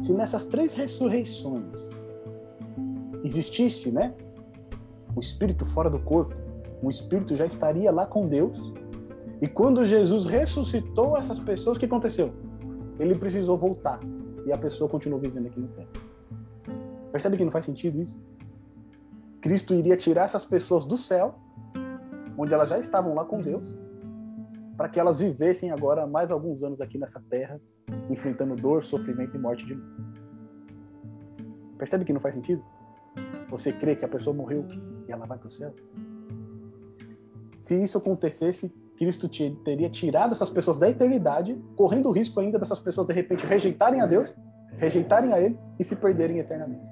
Se nessas três ressurreições existisse, né, o espírito fora do corpo, o espírito já estaria lá com Deus. E quando Jesus ressuscitou essas pessoas, o que aconteceu? Ele precisou voltar e a pessoa continuou vivendo aqui no tempo. Percebe que não faz sentido isso? Cristo iria tirar essas pessoas do céu, onde elas já estavam lá com Deus, para que elas vivessem agora mais alguns anos aqui nessa terra, enfrentando dor, sofrimento e morte de novo. Percebe que não faz sentido? Você crê que a pessoa morreu e ela vai para o céu? Se isso acontecesse, Cristo teria tirado essas pessoas da eternidade, correndo o risco ainda dessas pessoas de repente rejeitarem a Deus, rejeitarem a Ele e se perderem eternamente.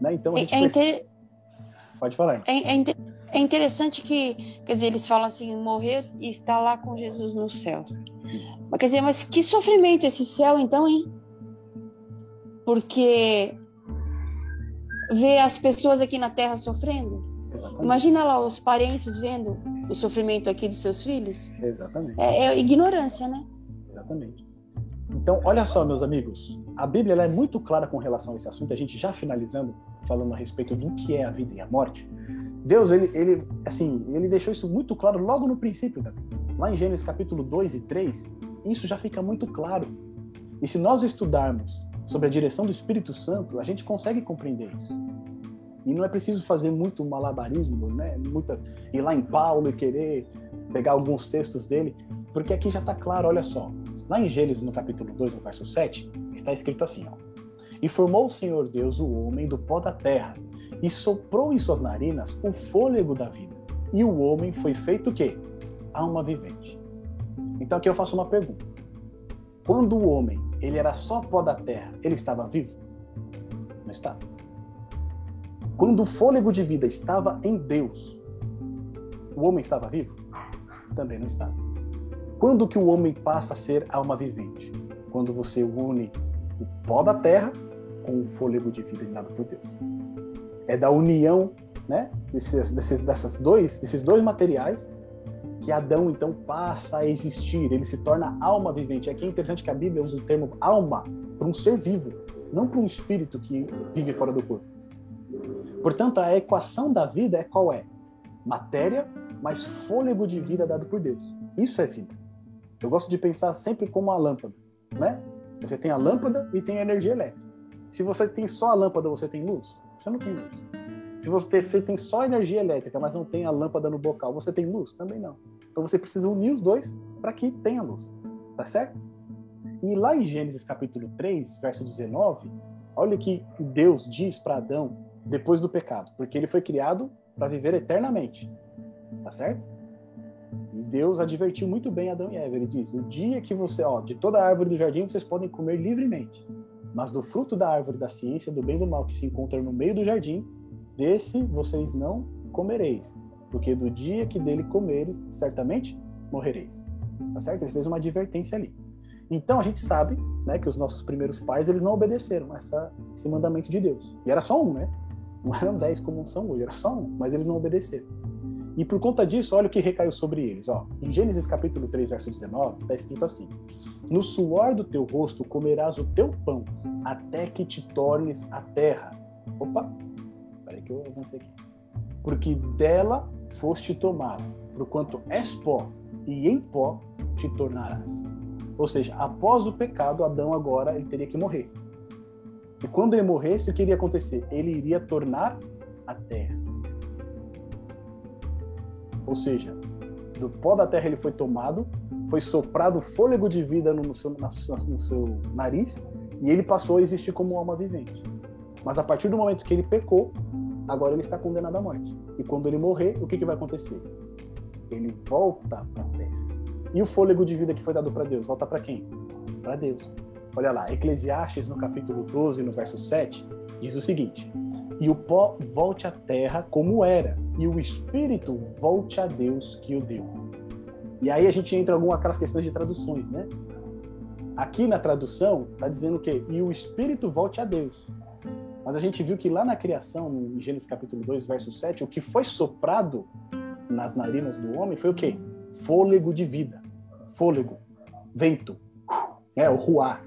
Né? Então a é, gente é, inter... pode falar. É, é, é, interessante que, quer dizer, eles falam assim, morrer e estar lá com Jesus nos céus. Mas quer dizer, mas que sofrimento esse céu então, hein? Porque ver as pessoas aqui na Terra sofrendo. Exatamente. Imagina lá os parentes vendo o sofrimento aqui dos seus filhos. Exatamente. É, é ignorância, né? Exatamente. Então, olha só, meus amigos, a Bíblia é muito clara com relação a esse assunto. A gente já finalizando, falando a respeito do que é a vida e a morte. Deus, ele, ele, assim, ele deixou isso muito claro logo no princípio da Bíblia. Lá em Gênesis capítulo 2 e 3, isso já fica muito claro. E se nós estudarmos sobre a direção do Espírito Santo, a gente consegue compreender isso. E não é preciso fazer muito malabarismo, né? Muitas ir lá em Paulo e querer pegar alguns textos dele, porque aqui já está claro, olha só. Lá em Gênesis, no capítulo 2, no verso 7, está escrito assim, ó: E formou o Senhor Deus o homem do pó da terra, e soprou em suas narinas o fôlego da vida. E o homem foi feito o quê? Alma vivente. Então aqui eu faço uma pergunta. Quando o homem, ele era só pó da terra, ele estava vivo? Não estava. Quando o fôlego de vida estava em Deus, o homem estava vivo? Também não estava. Quando que o homem passa a ser alma vivente? Quando você une o pó da terra com o fôlego de vida dado por Deus. É da união, né, desses, desses, dessas dois, desses dois materiais que Adão então passa a existir. Ele se torna alma vivente. Aqui é interessante que a Bíblia usa o termo alma para um ser vivo, não para um espírito que vive fora do corpo. Portanto, a equação da vida é qual é? Matéria mais fôlego de vida dado por Deus. Isso é vida. Eu gosto de pensar sempre como a lâmpada, né? Você tem a lâmpada e tem a energia elétrica. Se você tem só a lâmpada, você tem luz? Você não tem luz. Se você tem só energia elétrica, mas não tem a lâmpada no bocal, você tem luz? Também não. Então você precisa unir os dois para que tenha luz. Tá certo? E lá em Gênesis capítulo 3, verso 19, olha o que Deus diz para Adão depois do pecado, porque ele foi criado para viver eternamente. Tá certo? E Deus advertiu muito bem Adão e Eva. Ele diz: "O dia que você, ó, de toda a árvore do jardim vocês podem comer livremente, mas do fruto da árvore da ciência do bem e do mal que se encontra no meio do jardim, desse vocês não comereis, porque do dia que dele comeres, certamente morrereis." Tá certo? Ele fez uma advertência ali. Então a gente sabe, né, que os nossos primeiros pais eles não obedeceram essa, esse mandamento de Deus. E era só um, né? Não eram dez como são hoje, era só um, mas eles não obedeceram. E por conta disso, olha o que recaiu sobre eles. Ó. Em Gênesis capítulo 3, verso 19, está escrito assim: No suor do teu rosto comerás o teu pão, até que te tornes a terra. Opa, peraí, que eu avancei aqui. Porque dela foste tomado, porquanto és pó, e em pó te tornarás. Ou seja, após o pecado, Adão agora ele teria que morrer. E quando ele morresse, o que iria acontecer? Ele iria tornar a terra. Ou seja, do pó da terra ele foi tomado, foi soprado fôlego de vida no seu, no seu nariz e ele passou a existir como alma vivente. Mas a partir do momento que ele pecou, agora ele está condenado à morte. E quando ele morrer, o que, que vai acontecer? Ele volta para a terra. E o fôlego de vida que foi dado para Deus, volta para quem? Para Deus. Olha lá, Eclesiastes, no capítulo 12, no verso 7, diz o seguinte: E o pó volte à terra como era, e o espírito volte a Deus que o deu. E aí a gente entra em algumas aquelas questões de traduções, né? Aqui na tradução está dizendo o quê? E o espírito volte a Deus. Mas a gente viu que lá na criação, em Gênesis capítulo 2, verso 7, o que foi soprado nas narinas do homem foi o quê? Fôlego de vida. Fôlego. Vento. É, o ruar.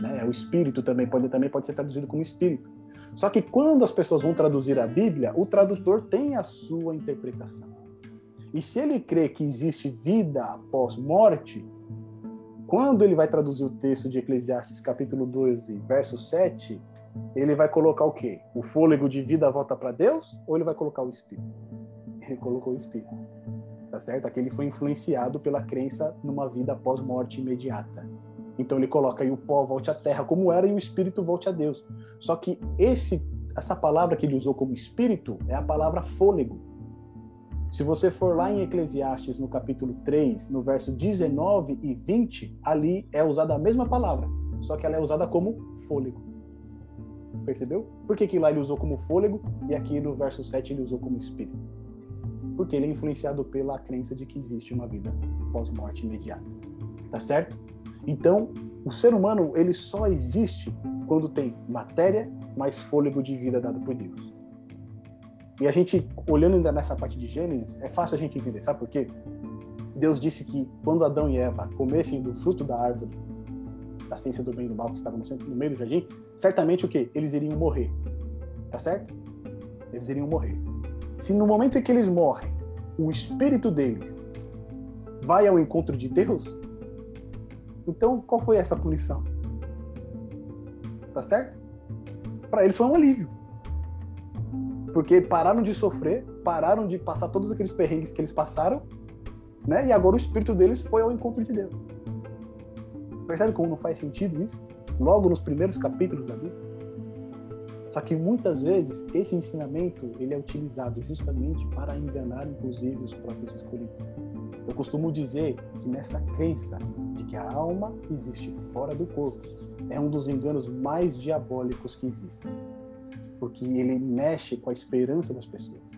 Né? O espírito também pode, também pode ser traduzido como espírito. Só que quando as pessoas vão traduzir a Bíblia, o tradutor tem a sua interpretação. E se ele crê que existe vida após morte, quando ele vai traduzir o texto de Eclesiastes capítulo 12, verso 7, ele vai colocar o quê? O fôlego de vida volta para Deus ou ele vai colocar o espírito? Ele colocou o espírito. Tá certo? Aqui ele foi influenciado pela crença numa vida após morte imediata. Então ele coloca aí o pó volte à terra como era e o espírito volte a Deus. Só que esse essa palavra que ele usou como espírito é a palavra fôlego. Se você for lá em Eclesiastes, no capítulo 3, no verso 19 e 20, ali é usada a mesma palavra, só que ela é usada como fôlego. Percebeu? Por que, que lá ele usou como fôlego e aqui no verso 7 ele usou como espírito? Porque ele é influenciado pela crença de que existe uma vida pós-morte imediata. Tá certo? Então, o ser humano ele só existe quando tem matéria mais fôlego de vida dado por Deus. E a gente, olhando ainda nessa parte de Gênesis, é fácil a gente entender, sabe por quê? Deus disse que quando Adão e Eva comessem do fruto da árvore, da ciência do bem e do mal que estava no meio do jardim, certamente o quê? Eles iriam morrer. Tá certo? Eles iriam morrer. Se no momento em que eles morrem, o espírito deles vai ao encontro de Deus, então, qual foi essa punição? Tá certo? Para ele foi um alívio. Porque pararam de sofrer, pararam de passar todos aqueles perrengues que eles passaram, né? E agora o espírito deles foi ao encontro de Deus. Percebe como não faz sentido isso? Logo nos primeiros capítulos da Bíblia. Só que muitas vezes esse ensinamento ele é utilizado justamente para enganar, inclusive, os próprios escolhidos. Eu costumo dizer que nessa crença de que a alma existe fora do corpo é um dos enganos mais diabólicos que existem, porque ele mexe com a esperança das pessoas.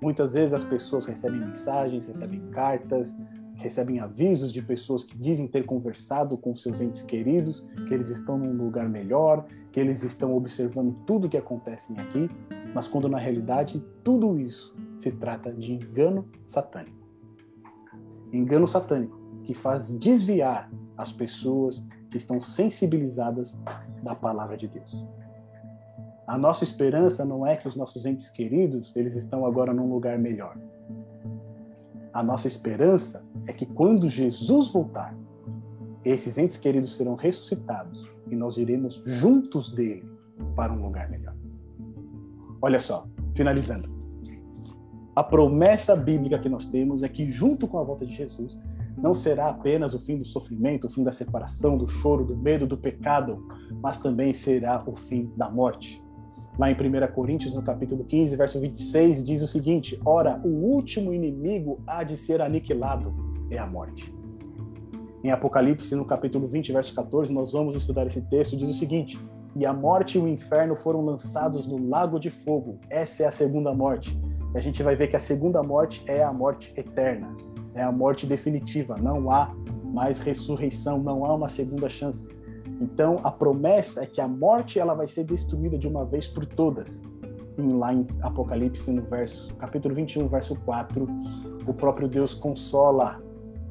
Muitas vezes as pessoas recebem mensagens, recebem cartas, recebem avisos de pessoas que dizem ter conversado com seus entes queridos, que eles estão num lugar melhor, que eles estão observando tudo que acontece aqui, mas quando na realidade tudo isso se trata de engano satânico engano satânico que faz desviar as pessoas que estão sensibilizadas da palavra de Deus. A nossa esperança não é que os nossos entes queridos, eles estão agora num lugar melhor. A nossa esperança é que quando Jesus voltar, esses entes queridos serão ressuscitados e nós iremos juntos dele para um lugar melhor. Olha só, finalizando a promessa bíblica que nós temos é que, junto com a volta de Jesus, não será apenas o fim do sofrimento, o fim da separação, do choro, do medo, do pecado, mas também será o fim da morte. Lá em 1 Coríntios, no capítulo 15, verso 26, diz o seguinte: Ora, o último inimigo há de ser aniquilado, é a morte. Em Apocalipse, no capítulo 20, verso 14, nós vamos estudar esse texto, diz o seguinte: E a morte e o inferno foram lançados no lago de fogo. Essa é a segunda morte a gente vai ver que a segunda morte é a morte eterna, é a morte definitiva, não há mais ressurreição, não há uma segunda chance. Então, a promessa é que a morte ela vai ser destruída de uma vez por todas. E lá em Apocalipse, no verso, capítulo 21, verso 4, o próprio Deus consola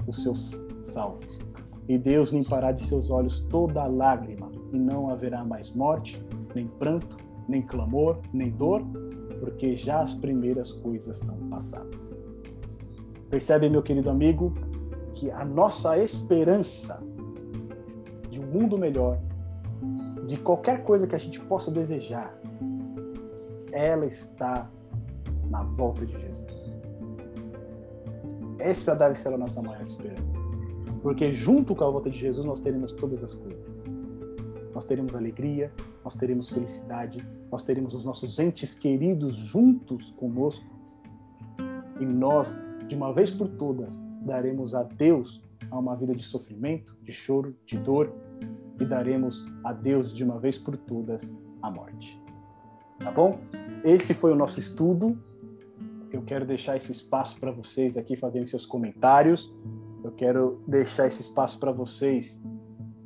os seus salvos. E Deus limpará de seus olhos toda lágrima, e não haverá mais morte, nem pranto, nem clamor, nem dor, porque já as primeiras coisas são passadas. Percebe, meu querido amigo, que a nossa esperança de um mundo melhor, de qualquer coisa que a gente possa desejar, ela está na volta de Jesus. Essa deve ser a nossa maior esperança. Porque junto com a volta de Jesus nós teremos todas as coisas. Nós teremos alegria, nós teremos felicidade, nós teremos os nossos entes queridos juntos conosco. E nós, de uma vez por todas, daremos a Deus a uma vida de sofrimento, de choro, de dor, e daremos a Deus de uma vez por todas a morte. Tá bom? Esse foi o nosso estudo. Eu quero deixar esse espaço para vocês aqui fazerem seus comentários. Eu quero deixar esse espaço para vocês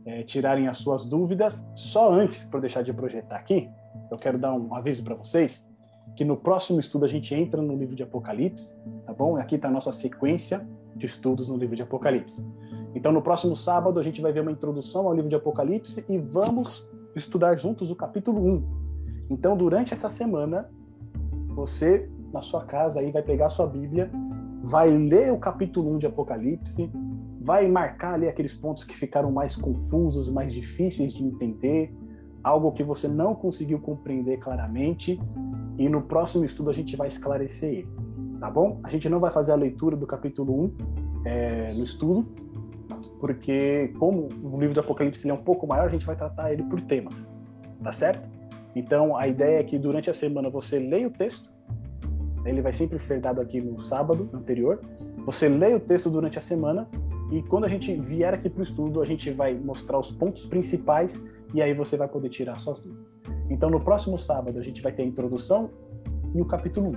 é, tirarem as suas dúvidas. Só antes, para deixar de projetar aqui, eu quero dar um aviso para vocês que no próximo estudo a gente entra no livro de Apocalipse, tá bom? Aqui está a nossa sequência de estudos no livro de Apocalipse. Então, no próximo sábado, a gente vai ver uma introdução ao livro de Apocalipse e vamos estudar juntos o capítulo 1. Então, durante essa semana, você, na sua casa, aí vai pegar a sua Bíblia, vai ler o capítulo 1 de Apocalipse, vai marcar ali aqueles pontos que ficaram mais confusos, mais difíceis de entender, algo que você não conseguiu compreender claramente, e no próximo estudo a gente vai esclarecer ele, tá bom? A gente não vai fazer a leitura do capítulo 1 é, no estudo, porque como o livro do Apocalipse é um pouco maior, a gente vai tratar ele por temas, tá certo? Então a ideia é que durante a semana você leia o texto, ele vai sempre ser dado aqui no sábado anterior. Você leia o texto durante a semana e quando a gente vier aqui para o estudo, a gente vai mostrar os pontos principais e aí você vai poder tirar suas dúvidas. Então no próximo sábado a gente vai ter a introdução e o capítulo 1.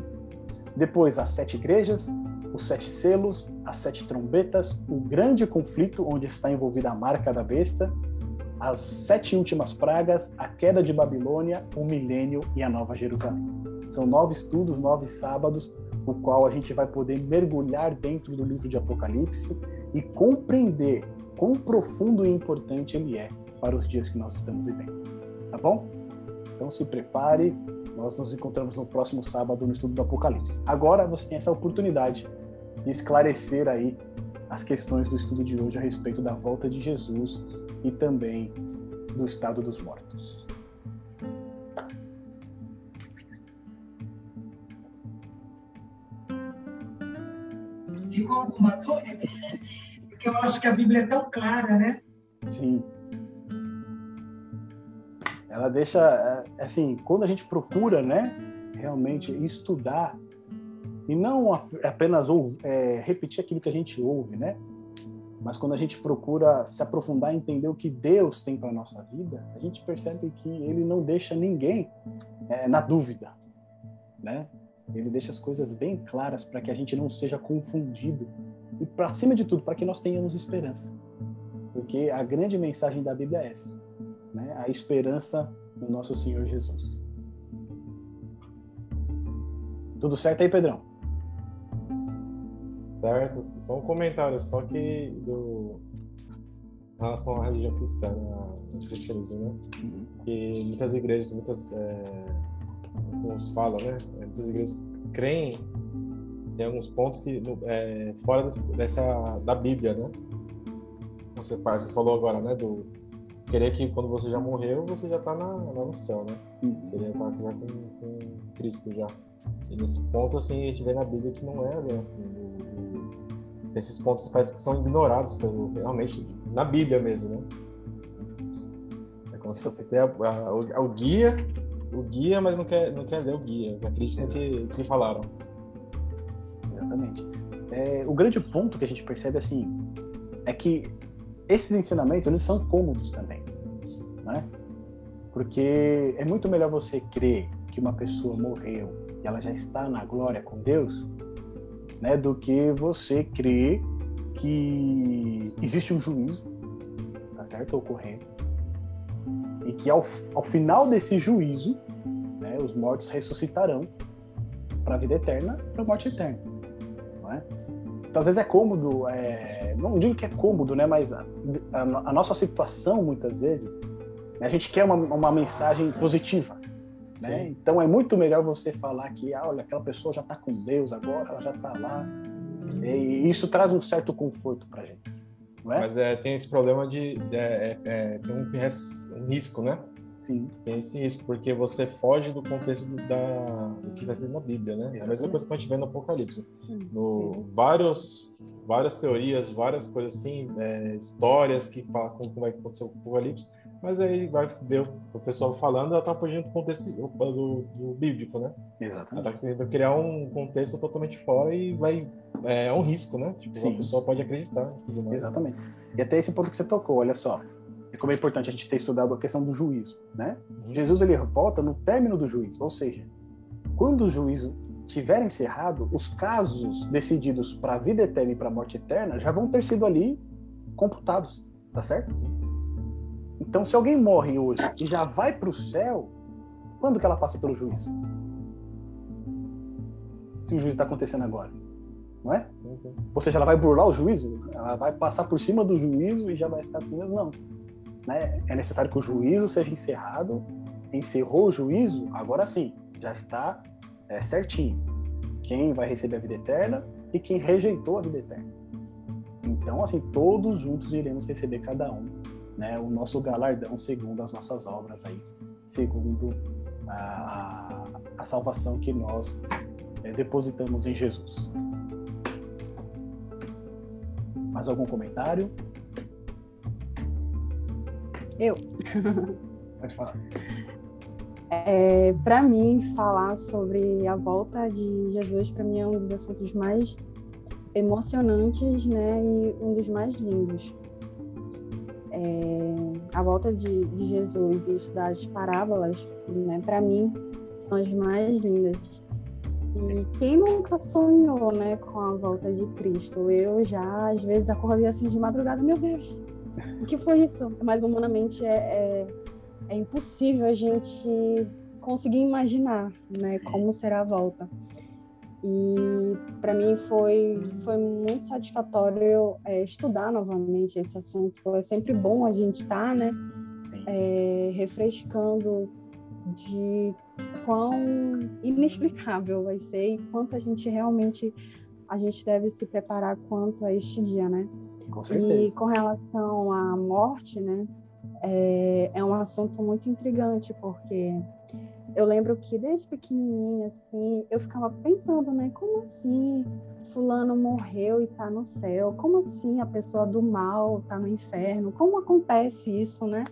Depois as sete igrejas, os sete selos, as sete trombetas, o grande conflito onde está envolvida a marca da besta, as sete últimas pragas, a queda de Babilônia, o milênio e a Nova Jerusalém. São nove estudos, nove sábados, o qual a gente vai poder mergulhar dentro do livro de Apocalipse e compreender quão profundo e importante ele é para os dias que nós estamos vivendo. Tá bom? Então se prepare, nós nos encontramos no próximo sábado no estudo do Apocalipse. Agora você tem essa oportunidade de esclarecer aí as questões do estudo de hoje a respeito da volta de Jesus e também do estado dos mortos. Ficou alguma dúvida? Porque eu acho que a Bíblia é tão clara, né? Sim. Ela deixa, é, assim, quando a gente procura, né, realmente estudar e não apenas é, repetir aquilo que a gente ouve, né? Mas quando a gente procura se aprofundar e entender o que Deus tem para nossa vida, a gente percebe que Ele não deixa ninguém é, na dúvida, né? Ele deixa as coisas bem claras para que a gente não seja confundido e, para cima de tudo, para que nós tenhamos esperança, porque a grande mensagem da Bíblia é essa, né? A esperança no nosso Senhor Jesus. Tudo certo aí, Pedrão? certo? Só um comentário, só que do em relação à religião cristã, né, ao cristianismo, né? Uhum. Que muitas igrejas, muitas, é, como se fala, né? Muitas igrejas creem tem alguns pontos que é, fora dessa da Bíblia, né? Você, você falou agora, né? Do querer que quando você já morreu, você já está na, na no céu, né? Uhum. Seria estar tá já com, com Cristo já. E nesse ponto, assim, a gente vê na Bíblia que não é bem assim. esses pontos parece que são ignorados pelo, realmente na Bíblia mesmo, né? É como se você tenha o, o, guia, o guia, mas não quer, não quer ler o guia, acredita no que, que falaram. Exatamente. É, o grande ponto que a gente percebe assim é que esses ensinamentos eles são cômodos também, né? Porque é muito melhor você crer que uma pessoa morreu e ela já está na glória com Deus, né, do que você crer que existe um juízo, tá certo, ocorrendo, e que ao, ao final desse juízo, né, os mortos ressuscitarão para a vida eterna, para a morte eterna, não é? Então, às vezes é cômodo, é, não digo que é cômodo, né, mas a, a, a nossa situação, muitas vezes, né, a gente quer uma, uma mensagem positiva, Né? Então é muito melhor você falar que, ah, olha, aquela pessoa já está com Deus agora, ela já está lá. E isso traz um certo conforto para a gente. É? Mas é, tem esse problema de. é, é, tem um, um risco, né? Sim. Tem esse risco, porque você foge do contexto do, da, do que está escrito na Bíblia, né? É a mesma coisa que a gente vê no Apocalipse. No, vários, várias teorias, várias coisas assim, é, histórias que falam como vai acontecer o Apocalipse, mas aí vai ver o pessoal falando, ela está fugindo do contexto do, do, do bíblico, né? Exatamente. Ela está querendo criar um contexto totalmente fora e vai. É, é um risco, né? Tipo, Sim. a pessoa pode acreditar. Exatamente. E até esse ponto que você tocou, olha só. E como é importante a gente ter estudado a questão do juízo, né? Uhum. Jesus ele volta no término do juízo, ou seja, quando o juízo tiver encerrado, os casos decididos para a vida eterna e para a morte eterna já vão ter sido ali computados, tá certo? Então, se alguém morre hoje e já vai para o céu, quando que ela passa pelo juízo? Se o juízo está acontecendo agora, não é? Ou seja, ela vai burlar o juízo? Ela vai passar por cima do juízo e já vai estar com Deus? Não. Né? É necessário que o juízo seja encerrado. Encerrou o juízo, agora sim, já está é, certinho. Quem vai receber a vida eterna e quem rejeitou a vida eterna. Então, assim, todos juntos iremos receber cada um né, o nosso galardão segundo as nossas obras aí, segundo a, a, salvação que nós é, depositamos em Jesus. Mais algum comentário? Eu. Pode falar. É, para mim, falar sobre a volta de Jesus, para mim, é um dos assuntos mais emocionantes, né, e um dos mais lindos. É, a volta de, de Jesus e estudar as parábolas, né, para mim, são as mais lindas. E quem nunca sonhou, né, com a volta de Cristo? Eu já, às vezes, acordei assim de madrugada, meu Deus, o que foi isso? Mas humanamente é, é, é impossível a gente conseguir imaginar, né, Sim. como será a volta. E para mim foi foi muito satisfatório é, estudar novamente esse assunto. É sempre bom a gente estar, né, Sim. é, refrescando de quão inexplicável vai ser e quanto a gente realmente a gente deve se preparar quanto a este dia, né? Com E certeza. com relação à morte, né, é, é um assunto muito intrigante, porque eu lembro que desde pequenininha, assim, eu ficava pensando, né, como assim fulano morreu e tá no céu? Como assim a pessoa do mal tá no inferno? Como acontece isso, né?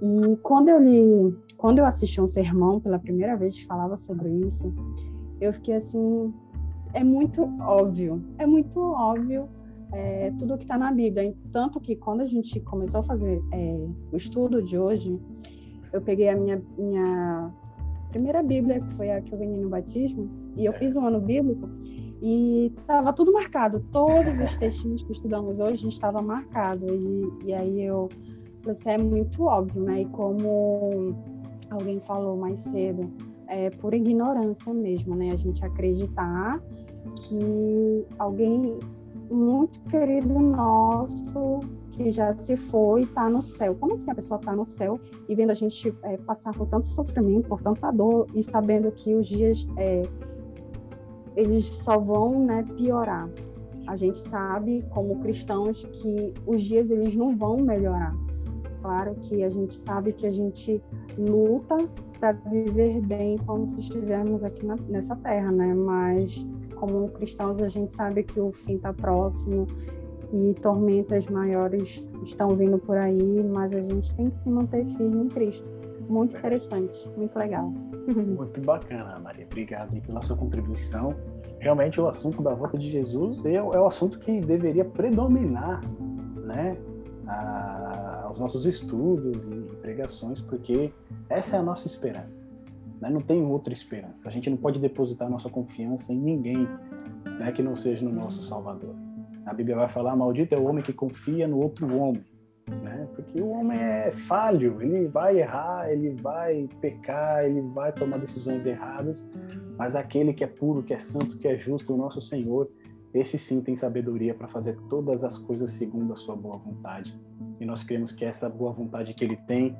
E quando eu li, quando eu assisti um sermão pela primeira vez que falava sobre isso, eu fiquei assim, é muito óbvio, é muito óbvio é, tudo que está na Bíblia. Tanto que quando a gente começou a fazer é, o estudo de hoje, eu peguei a minha, minha primeira Bíblia, que foi a que eu ganhei no batismo, e eu fiz um ano bíblico, e estava tudo marcado. Todos os textinhos que estudamos hoje estava marcado. E, e aí eu falei assim, é muito óbvio, né? E como alguém falou mais cedo, é por ignorância mesmo, né? A gente acreditar que alguém muito querido nosso que já se foi está no céu. Como assim a pessoa está no céu e vendo a gente é, passar por tanto sofrimento, por tanta dor e sabendo que os dias é, eles só vão né, piorar. A gente sabe, como cristãos, que os dias eles não vão melhorar. Claro que a gente sabe que a gente luta para viver bem quando estivermos aqui na, nessa terra, né? Mas como cristãos a gente sabe que o fim está próximo e tormentas maiores estão vindo por aí, mas a gente tem que se manter firme em Cristo. Muito interessante, muito legal. Muito bacana, Maria. Obrigado pela sua contribuição. Realmente o assunto da volta de Jesus é, é o assunto que deveria predominar, né, a, aos nossos estudos e pregações, porque essa é a nossa esperança. Né? Não tem outra esperança. A gente não pode depositar nossa confiança em ninguém, né, que não seja no nosso Salvador. A Bíblia vai falar: maldito é o homem que confia no outro homem. Né? Porque o homem é falho, ele vai errar, ele vai pecar, ele vai tomar decisões erradas, mas aquele que é puro, que é santo, que é justo, o nosso Senhor, esse sim tem sabedoria para fazer todas as coisas segundo a sua boa vontade. E nós cremos que essa boa vontade que ele tem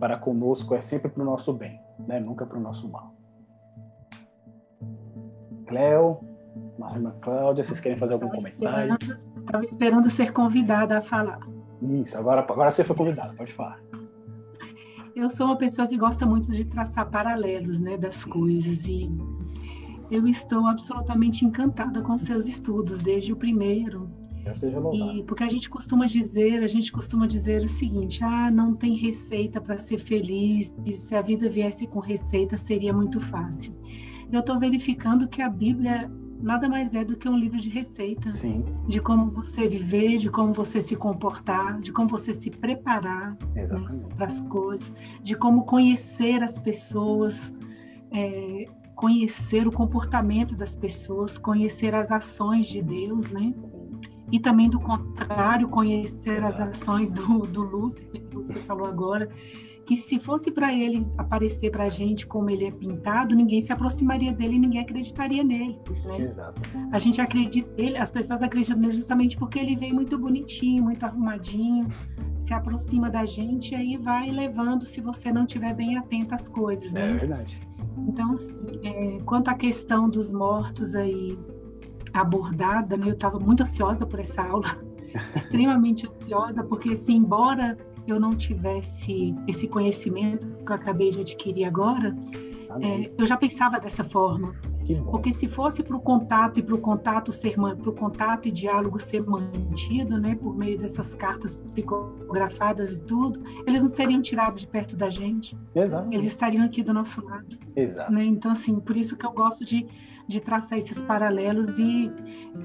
para conosco é sempre para o nosso bem. Né? nunca para o nosso mal. Cléo, nossa irmã Cláudia, vocês querem fazer algum Tava comentário? Estava esperando ser convidada a falar. Isso, agora, agora você foi convidado, pode falar. Eu sou uma pessoa que gosta muito de traçar paralelos né, das coisas e eu estou absolutamente encantada com seus estudos, desde o primeiro. E porque a gente costuma dizer, a gente costuma dizer o seguinte: ah, não tem receita para ser feliz, e se a vida viesse com receita seria muito fácil. Eu estou verificando que a Bíblia nada mais é do que um livro de receita, Sim, de como você viver, de como você se comportar, de como você se preparar exatamente. para as coisas, de como conhecer as pessoas, é, conhecer o comportamento das pessoas, conhecer as ações de Deus, né? E também do contrário, conhecer as ações do, do Lúcifer, que você falou agora, que se fosse para ele aparecer para a gente como ele é pintado, ninguém se aproximaria dele, ninguém acreditaria nele, né? Exato. A gente acredita nele, as pessoas acreditam nele justamente porque ele vem muito bonitinho, muito arrumadinho, se aproxima da gente e aí vai levando se você não estiver bem atento às coisas, É né? verdade. Então, assim, é, quanto à questão dos mortos aí abordada, né? Eu estava muito ansiosa por essa aula, extremamente ansiosa, porque assim, embora eu não tivesse esse conhecimento que eu acabei de adquirir agora, é, eu já pensava dessa forma. Porque se fosse para o contato e para o contato ser para o contato e diálogo ser mantido, né, por meio dessas cartas psicografadas e tudo, eles não seriam tirados de perto da gente. Exato. Eles estariam aqui do nosso lado, Exato. né? Então assim, por isso que eu gosto de, de traçar esses paralelos e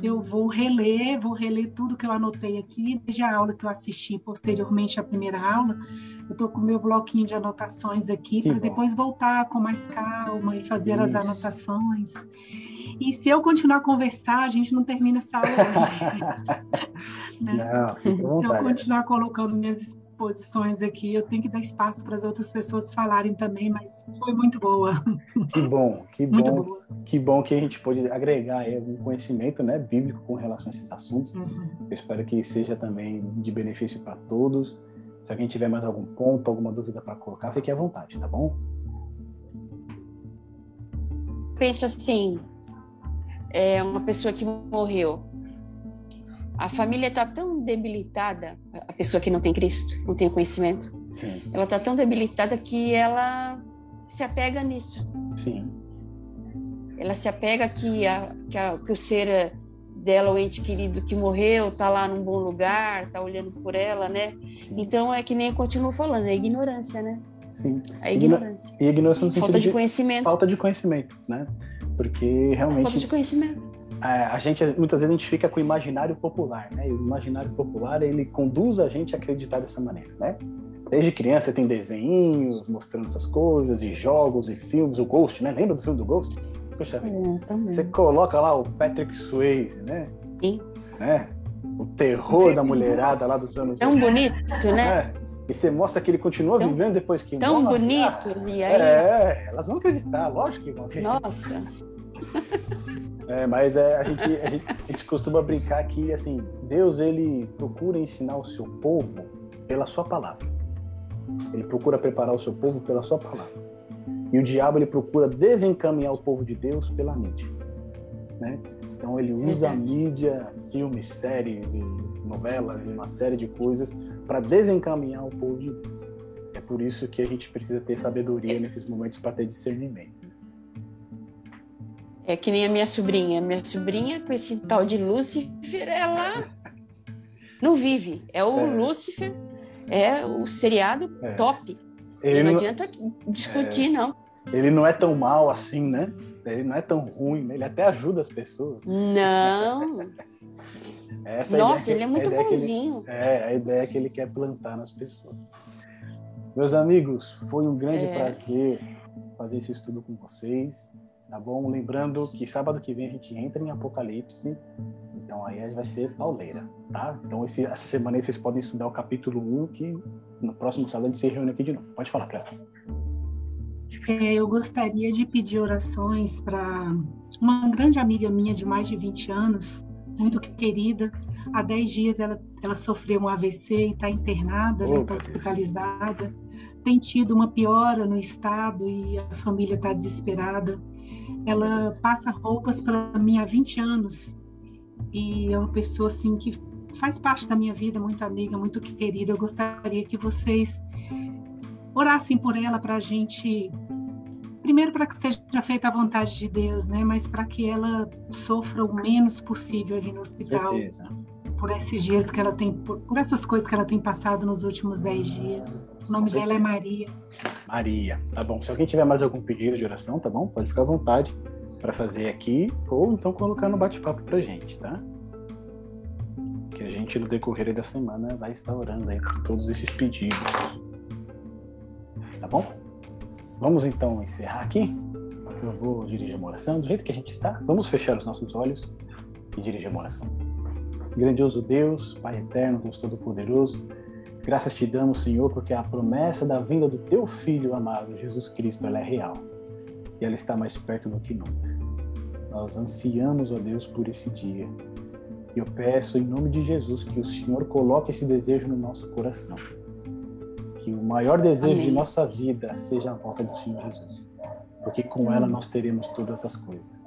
eu vou reler, vou reler tudo que eu anotei aqui, desde a aula que eu assisti posteriormente à primeira aula. Eu estou com o meu bloquinho de anotações aqui para depois voltar com mais calma e fazer as Isso. anotações. E se eu continuar a conversar, a gente não termina essa aula hoje. né? Não, Se eu continuar colocando minhas exposições aqui, eu tenho que dar espaço para as outras pessoas falarem também, mas foi muito boa, Que bom, que muito bom, boa. que bom que a gente pôde agregar aí algum conhecimento né, bíblico com relação a esses assuntos. Uhum. Eu espero que seja também de benefício para todos. Se alguém tiver mais algum ponto, alguma dúvida para colocar, fique à vontade, tá bom? penso assim, é uma pessoa que morreu. A família está tão debilitada, a pessoa que não tem Cristo, não tem conhecimento, Sim, ela está tão debilitada que ela se apega nisso. sim, Ela se apega que, a, que, a, que o ser dela, o ente querido que morreu, está lá num bom lugar, está olhando por ela, né? sim. Então é que nem eu continuo falando, é ignorância, né? sim. A ignorância. E ignorância no Falta de de conhecimento. falta de conhecimento, né? Porque realmente Falta de conhecimento. A, a gente muitas vezes identifica com o imaginário popular, né? E o imaginário popular ele conduz a gente a acreditar dessa maneira, né? Desde criança tem desenhinhos mostrando essas coisas, e jogos e filmes, o Ghost, né? Lembra do filme do Ghost? Poxa, vida. É, também. você coloca lá o Patrick Swayze, né? Sim. né? O terror da mulherada lá dos anos Tão bonito, né? É. E você mostra que ele continua Tão- vivendo depois que Tão morre. bonito. E aí, É, elas vão acreditar, lógico que vão acreditar. nossa, É, mas é, a, gente, a, gente, a gente costuma brincar que assim, Deus ele procura ensinar o seu povo pela sua palavra. Ele procura preparar o seu povo pela sua palavra. E o diabo ele procura desencaminhar o povo de Deus pela mídia, né? Então ele usa a mídia, filmes, séries, novelas e uma série de coisas para desencaminhar o povo de Deus. É por isso que a gente precisa ter sabedoria nesses momentos para ter discernimento. É que nem a minha sobrinha. Minha sobrinha, com esse tal de Lúcifer, ela não vive. É o É. Lúcifer, é o seriado É. top. E Ele não não, adianta discutir, não. ele não é tão mal assim, né? Ele não é tão ruim, né? ele até ajuda as pessoas. Não. Essa é Nossa, ele é muito que ele- bonzinho. É, a ideia que ele quer plantar nas pessoas. Meus amigos, foi um grande É. prazer fazer esse estudo com vocês, tá bom? Lembrando que sábado que vem a gente entra em Apocalipse, então aí vai ser pauleira, tá? Então esse- essa semana aí vocês podem estudar o capítulo 1, que no próximo sábado a gente se reúne aqui de novo. Pode falar, Clara. É, eu gostaria de pedir orações para uma grande amiga minha de mais de 20 anos, muito querida. Há 10 dias ela, ela sofreu um AVC e está internada, Oh, está hospitalizada. tem tido uma piora no estado e a família está desesperada. Ela passa roupas para mim há 20 anos e é uma pessoa assim que faz parte da minha vida, muito amiga, muito querida. Eu gostaria que vocês orassem por ela para a gente, primeiro para que seja feita a vontade de Deus, né? Mas para que ela sofra o menos possível ali no hospital. Certeza. Por esses dias que ela tem, por, por essas coisas que ela tem passado nos últimos dez dias. O nome dela é Maria. Maria, tá bom. Se alguém tiver mais algum pedido de oração, tá bom? Pode ficar à vontade para fazer aqui ou então colocar no bate-papo pra gente, tá? Que a gente no decorrer da semana vai estar orando aí por todos esses pedidos. Tá bom? Vamos então encerrar aqui. Eu vou dirigir uma oração do jeito que a gente está. Vamos fechar os nossos olhos e dirigir uma oração. Grandioso Deus, Pai eterno, Deus Todo-Poderoso, graças te damos, Senhor, porque a promessa da vinda do teu Filho amado, Jesus Cristo, ela é real e ela está mais perto do que nunca. Nós ansiamos, ó Deus, por esse dia. E eu peço, em nome de Jesus, que o Senhor coloque esse desejo no nosso coração que o maior desejo Amém. de nossa vida seja a volta do Senhor Jesus, porque com ela nós teremos todas as coisas.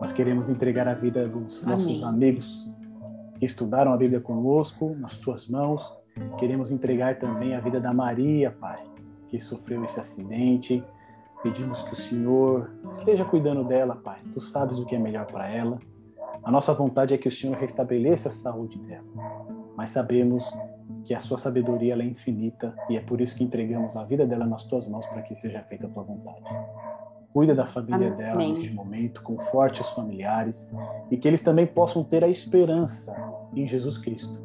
Nós queremos entregar a vida dos Amém. nossos amigos que estudaram a Bíblia conosco nas suas mãos. Queremos entregar também a vida da Maria, Pai, que sofreu esse acidente. Pedimos que o Senhor esteja cuidando dela, Pai. Tu sabes o que é melhor para ela. A nossa vontade é que o Senhor restabeleça a saúde dela. Mas sabemos que a sua sabedoria é infinita e é por isso que entregamos a vida dela nas tuas mãos para que seja feita a tua vontade. Cuida da família Amém. dela neste momento, conforte os familiares e que eles também possam ter a esperança em Jesus Cristo.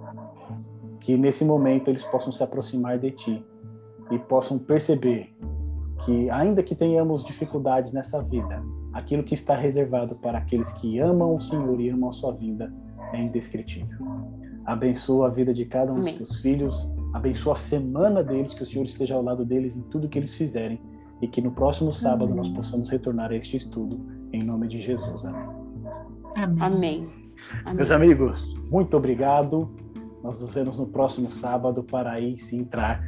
Que nesse momento eles possam se aproximar de ti e possam perceber que, ainda que tenhamos dificuldades nessa vida, aquilo que está reservado para aqueles que amam o Senhor e amam a sua vida é indescritível. Abençoa a vida de cada um Amém. dos teus filhos. Abençoa a semana deles, que o Senhor esteja ao lado deles em tudo que eles fizerem. E que no próximo sábado Amém. nós possamos retornar a este estudo. Em nome de Jesus. Amém. Amém. Amém. Meus amigos, muito obrigado. Nós nos vemos no próximo sábado para aí se entrar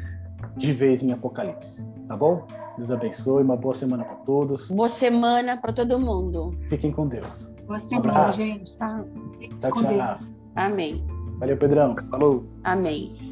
de vez em Apocalipse. Tá bom? Deus abençoe. Uma boa semana para todos. Boa semana para todo mundo. Fiquem com Deus. Boa semana, um gente. Tá? Tchau, tchau. Amém. Valeu, Pedrão. Falou. Amém.